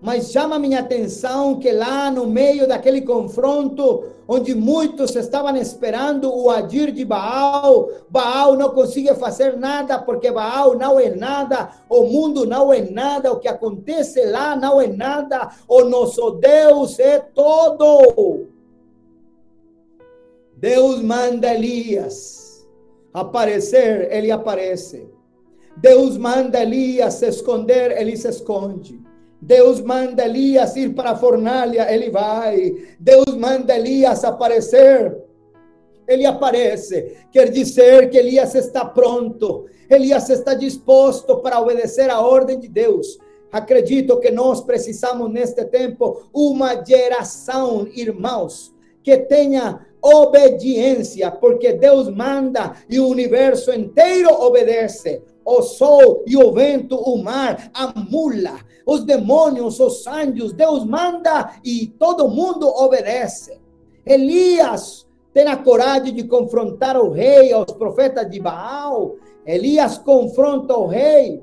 Mas chama minha atenção que lá no meio daquele confronto, onde muitos estavam esperando o agir de Baal, Baal não conseguia fazer nada, porque Baal não é nada, o mundo não é nada, o que acontece lá não é nada, o nosso Deus é todo. Deus manda Elias aparecer, ele aparece. Deus manda Elias se esconder, ele se esconde. Deus manda Elias ir para a fornalha, ele vai. Deus manda Elias aparecer, ele aparece. Quer dizer que Elias está pronto, Elias está disposto para obedecer a ordem de Deus. Acredito que nós precisamos neste tempo uma geração, irmãos, que tenha obediência, porque Deus manda e o universo inteiro obedece o sol e o vento, o mar, a mula, os demônios, os anjos, Deus manda e todo mundo obedece. Elias tem a coragem de confrontar o rei, os profetas de Baal. Elias confronta o rei,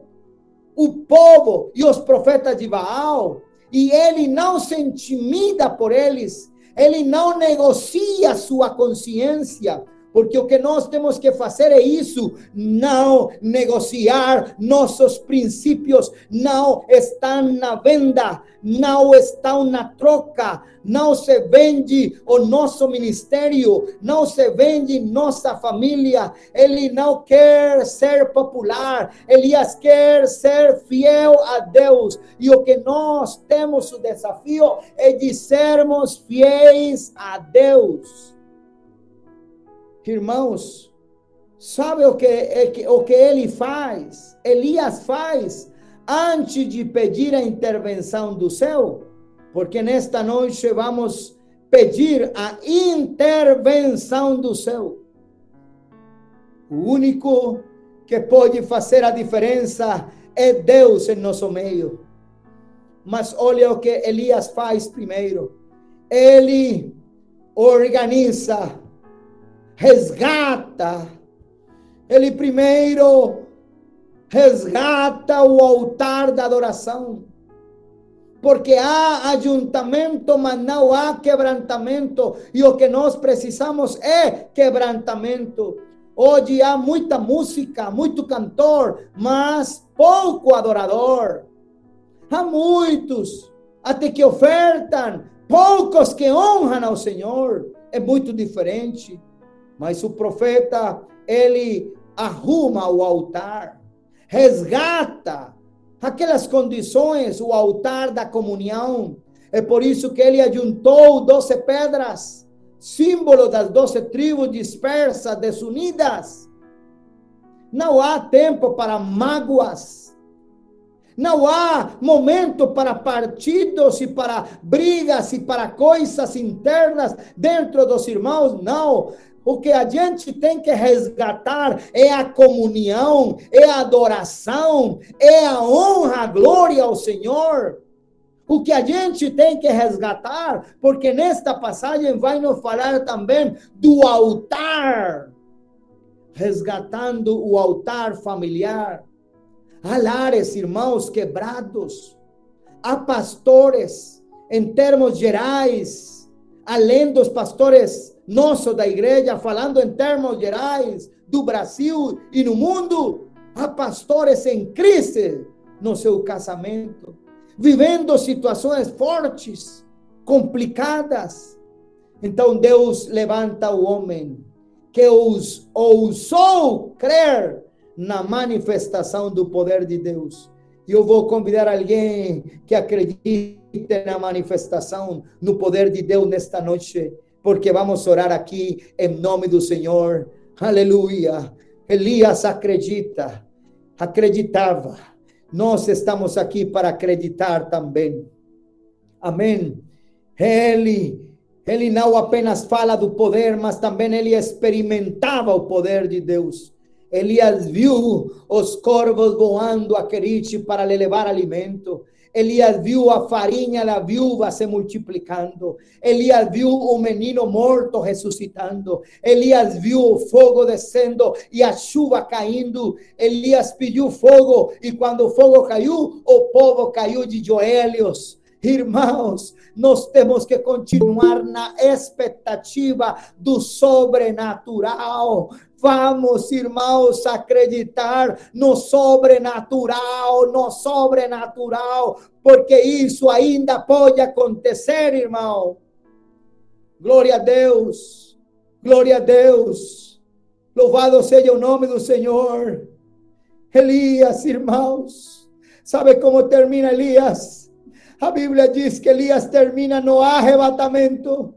o povo e os profetas de Baal, e ele não se intimida por eles, ele não negocia sua consciência, porque o que nós temos que fazer é isso, não negociar nossos princípios, não estão na venda, não estão na troca, não se vende o nosso ministério, não se vende nossa família. Ele não quer ser popular, Elias quer ser fiel a Deus. E o que nós temos o desafio é de sermos fiéis a Deus. Irmãos, sabe o que, é o que ele faz? Elias faz antes de pedir a intervenção do céu? Porque nesta noite vamos pedir a intervenção do céu. O único que pode fazer a diferença é Deus em nosso meio. Mas olha o que Elias faz primeiro. Ele organiza, resgata. Ele primeiro resgata o altar da adoração. Porque há ajuntamento, mas não há quebrantamento. E o que nós precisamos é quebrantamento. Hoje há muita música, muito cantor, mas pouco adorador. Há muitos, até que ofertam, poucos que honram ao Senhor. É muito diferente. Mas o profeta, ele arruma o altar, resgata aquelas condições, o altar da comunhão. É por isso que ele ajuntou doze pedras, símbolo das doze tribos dispersas, desunidas. Não há tempo para mágoas. Não há momento para partidos e para brigas e para coisas internas dentro dos irmãos. Não. O que a gente tem que resgatar é a comunhão, é a adoração, é a honra, a glória ao Senhor. O que a gente tem que resgatar, porque nesta passagem vai nos falar também do altar, resgatando o altar familiar. Há lares, irmãos, quebrados. Há pastores, em termos gerais, além dos pastores nossos da igreja, falando em termos gerais, do Brasil e no mundo, há pastores em crise no seu casamento, vivendo situações fortes, complicadas. Então Deus levanta o homem que os ousou crer na manifestação do poder de Deus. E eu vou convidar alguém que acredite na manifestação, no poder de Deus nesta noite, porque vamos orar aqui em nome do Senhor. Aleluia. Elias acredita, acreditava. Nós estamos aqui para acreditar também. Amém. Ele, ele não apenas fala do poder, mas também ele experimentava o poder de Deus. Elias viu os corvos voando a Querite para lhe levar alimento. Elias viu a farinha da viúva se multiplicando. Elias viu o menino morto ressuscitando. Elias viu o fogo descendo e a chuva caindo. Elias pediu fogo e quando o fogo caiu, o povo caiu de joelhos. Irmãos, nós temos que continuar na expectativa do sobrenatural. Vamos, irmãos, acreditar no sobrenatural, no sobrenatural, porque isso ainda pode acontecer, irmão. Glória a Deus, glória a Deus. Louvado seja o nome do Senhor. Elias, irmãos, sabe como termina Elias? A Bíblia diz que Elias termina no arrebatamento.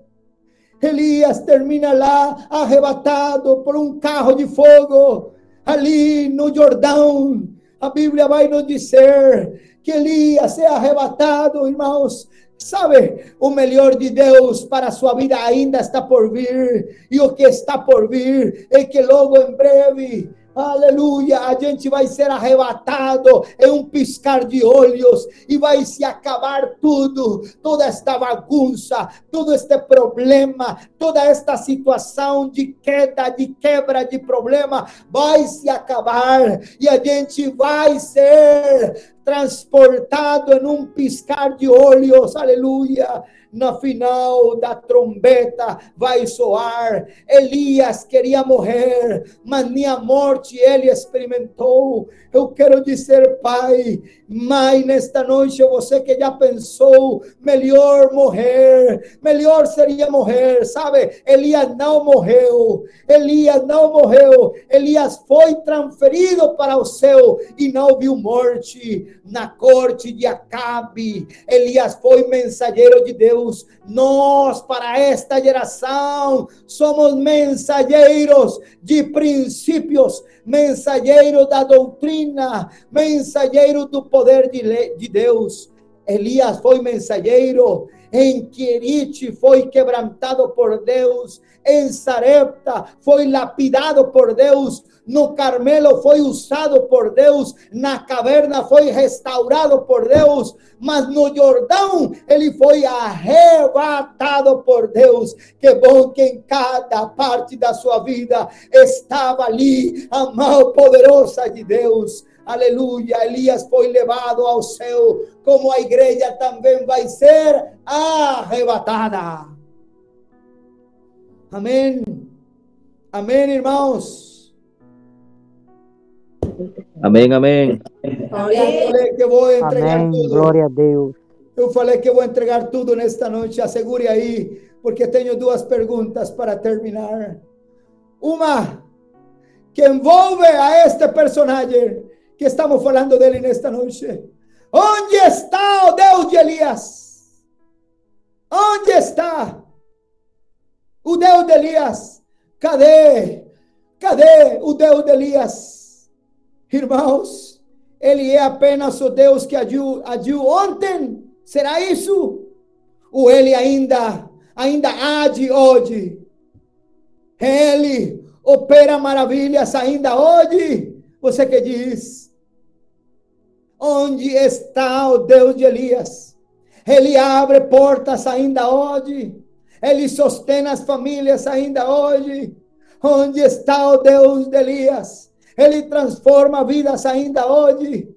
Elias termina lá arrebatado por um carro de fogo, ali no Jordão. A Bíblia vai nos dizer que Elias é arrebatado, irmãos. Sabe, o melhor de Deus para a sua vida ainda está por vir, e o que está por vir é que logo em breve Aleluia, a gente vai ser arrebatado em um piscar de olhos e vai se acabar tudo, toda esta bagunça, todo este problema, toda esta situação de queda, de quebra de problema, vai se acabar e a gente vai ser transportado em um piscar de olhos, aleluia na final da trombeta vai soar. Elias queria morrer, mas nem a morte ele experimentou. Eu quero dizer, Pai, Mãe, nesta noite, você que já pensou, melhor morrer, melhor seria morrer, sabe? Elias não morreu, Elias não morreu, Elias foi transferido para o céu e não viu morte na corte de Acabe. Elias foi mensageiro de Deus. Nós, para esta geração, somos mensageiros de princípios, mensageiro da doutrina, mensageiro do poder de, de Deus. Elias foi mensageiro, em Querite foi quebrantado por Deus, em Sarepta foi lapidado por Deus, no Carmelo foi usado por Deus, na caverna foi restaurado por Deus, mas no Jordão ele foi arrebatado por Deus. Que bom que em cada parte da sua vida estava ali a mão poderosa de Deus. Aleluia, Elias foi levado ao céu, como a igreja também vai ser arrebatada. Amém. Amém, irmãos. Amém, amém. Eu falei que vou entregar Amém. tudo. Glória a Deus. Eu falei que vou entregar tudo nesta noite. Assegure aí, porque tenho duas perguntas para terminar. Uma que envolve a este personagem que estamos falando dele nesta noite. Onde está o Deus de Elias? Onde está o Deus de Elias? Cadê? Cadê o Deus de Elias? Irmãos, ele é apenas o Deus que agiu, agiu ontem. Será isso? Ou ele ainda, ainda age hoje? Ele opera maravilhas ainda hoje? Você que diz? Onde está o Deus de Elias? Ele abre portas ainda hoje. Ele sustém as famílias ainda hoje. Onde está o Deus de Elias? Ele transforma vidas ainda hoje.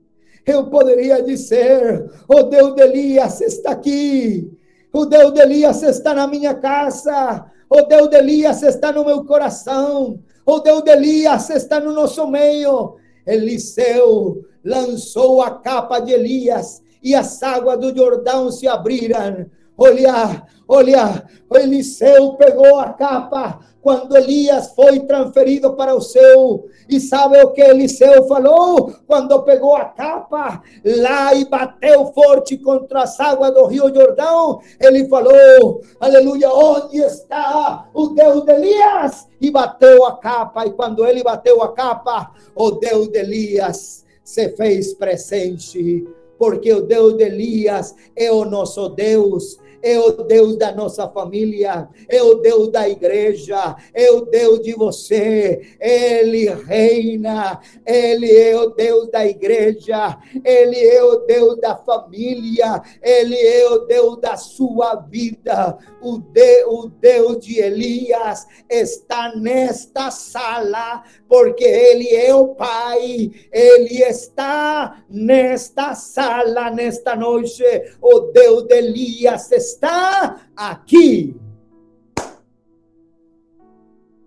Eu poderia dizer: o Deus de Elias está aqui. O Deus de Elias está na minha casa. O Deus de Elias está no meu coração. O Deus de Elias está no nosso meio. Eliseu lançou a capa de Elias e as águas do Jordão se abriram. Olha, olha, Eliseu pegou a capa quando Elias foi transferido para o céu. E sabe o que Eliseu falou? Quando pegou a capa lá e bateu forte contra as águas do rio Jordão, ele falou: Aleluia, onde está o Deus de Elias? E bateu a capa. E quando ele bateu a capa, o Deus de Elias se fez presente. Porque o Deus de Elias é o nosso Deus é o Deus da nossa família, é o Deus da igreja, é o Deus de você. Ele reina, ele é o Deus da igreja, ele é o Deus da família, ele é o Deus da sua vida. O, de, o Deus de Elias está nesta sala, porque ele é o Pai, ele está nesta sala, nesta noite. O Deus de Elias está está aqui.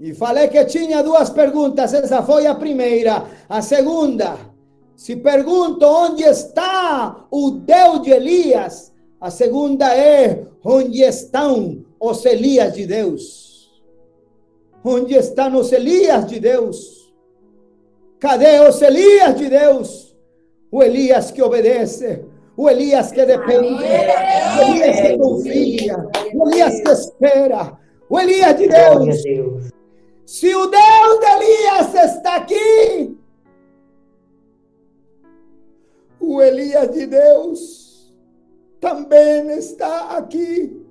E falei que tinha duas perguntas, essa foi a primeira. A segunda, se pergunto onde está o Deus de Elias, a segunda é onde estão os Elias de Deus? Onde estão os Elias de Deus? Cadê os Elias de Deus? O Elias que obedece, o Elias que depende, o Elias que confia, o Elias que espera, o Elias de Deus. Se o Deus de Elias está aqui, o Elias de Deus também está aqui.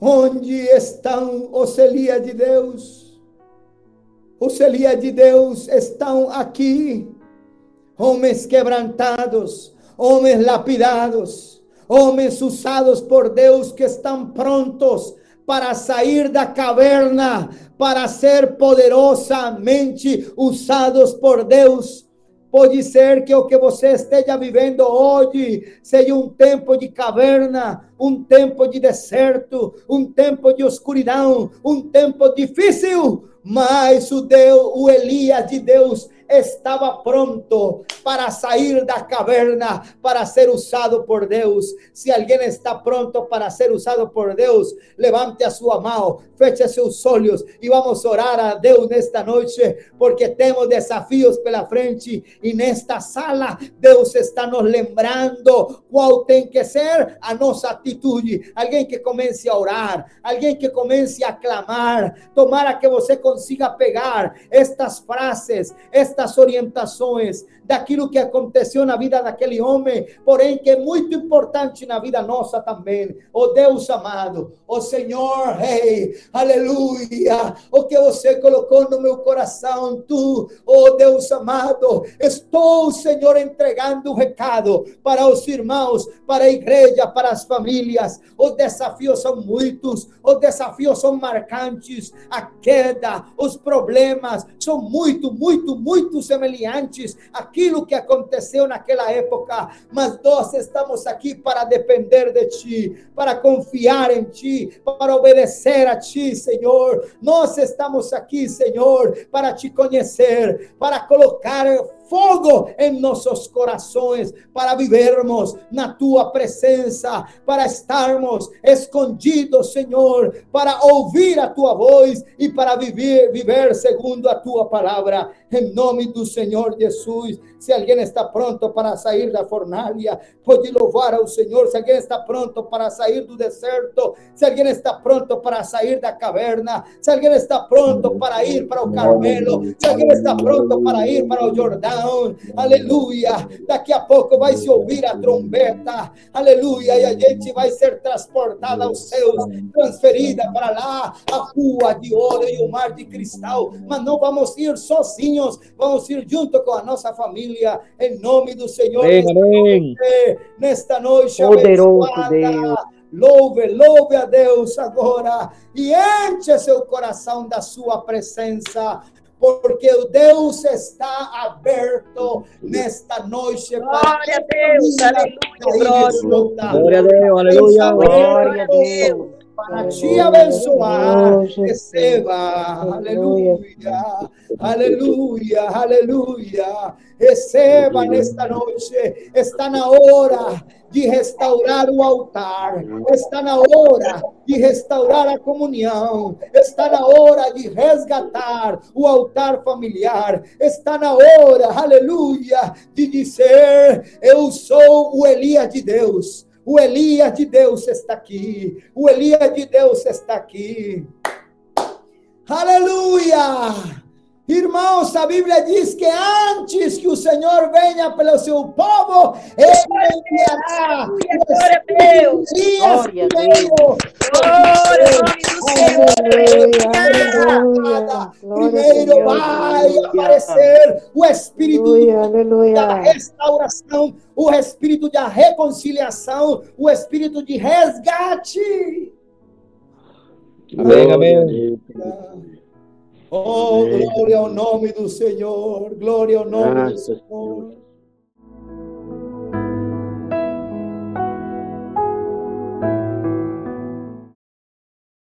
Onde estão os Elias de Deus? Os Elias de Deus estão aqui homens quebrantados, homens lapidados, homens usados por Deus que estão prontos para sair da caverna, para ser poderosamente usados por Deus. Pode ser que o que você esteja vivendo hoje seja um tempo de caverna, um tempo de deserto, um tempo de escuridão, um tempo difícil, mas o Deus, o Elias de Deus estava pronto para sair da caverna, para ser usado por Deus. Se alguém está pronto para ser usado por Deus, levante a sua mão, feche seus olhos e vamos orar a Deus nesta noite, porque temos desafios pela frente e nesta sala Deus está nos lembrando qual tem que ser a nossa atitude. Alguém que comece a orar, alguém que comece a clamar, tomara que você consiga pegar estas frases, estas orientações daquilo que aconteceu na vida daquele homem, porém que é muito importante na vida nossa também. Oh Deus amado, oh Senhor Rei, aleluia, o que você colocou no meu coração, tu, oh Deus amado, estou, Senhor, entregando o um recado para os irmãos, para a igreja, para as famílias. Os desafios são muitos, os desafios são marcantes, a queda, os problemas são muito, muito, muito semelhantes àquilo que aconteceu naquela época, mas nós estamos aqui para depender de Ti, para confiar em Ti, para obedecer a Ti, Senhor. Nós estamos aqui, Senhor, para Te conhecer, para colocar fogo em nossos corações para vivermos na tua presença, para estarmos escondidos, Senhor, para ouvir a tua voz e para viver, viver segundo a tua palavra. Em nome do Senhor Jesus. Se alguém está pronto para sair da fornalha, pode louvar ao Senhor. Se alguém está pronto para sair do deserto, se alguém está pronto para sair da caverna, se alguém está pronto para ir para o Carmelo, se alguém está pronto para ir para o Jordão, aleluia. Daqui a pouco vai se ouvir a trombeta, aleluia, e a gente vai ser transportada aos céus, transferida para lá, a rua de ouro e o mar de cristal, mas não vamos ir sozinhos vamos ir junto com a nossa família, em nome do Senhor. Amém, amém. Nesta noite Poderoso Deus. Louve, louve a Deus agora e enche seu coração da sua presença, porque o Deus está aberto nesta noite. Glória a Deus, aleluia, glória a Deus, aleluia, glória a Deus para te abençoar. Receba, aleluia, aleluia, aleluia. Receba nesta noite, está na hora de restaurar o altar, está na hora de restaurar a comunhão, está na hora de resgatar o altar familiar, está na hora, aleluia, de dizer: Eu sou o Elias de Deus. O Elias de Deus está aqui. O Elias de Deus está aqui. Aleluia! Irmãos, a Bíblia diz que antes que o Senhor venha pelo seu povo, Ele enviará. Glória a Deus! Glória a Deus! Glória Primeiro vai aparecer o Espírito da restauração, o Espírito da reconciliação, o Espírito de resgate. Amém, amém. Oh, glória ao nome do Senhor, glória ao nome do Senhor.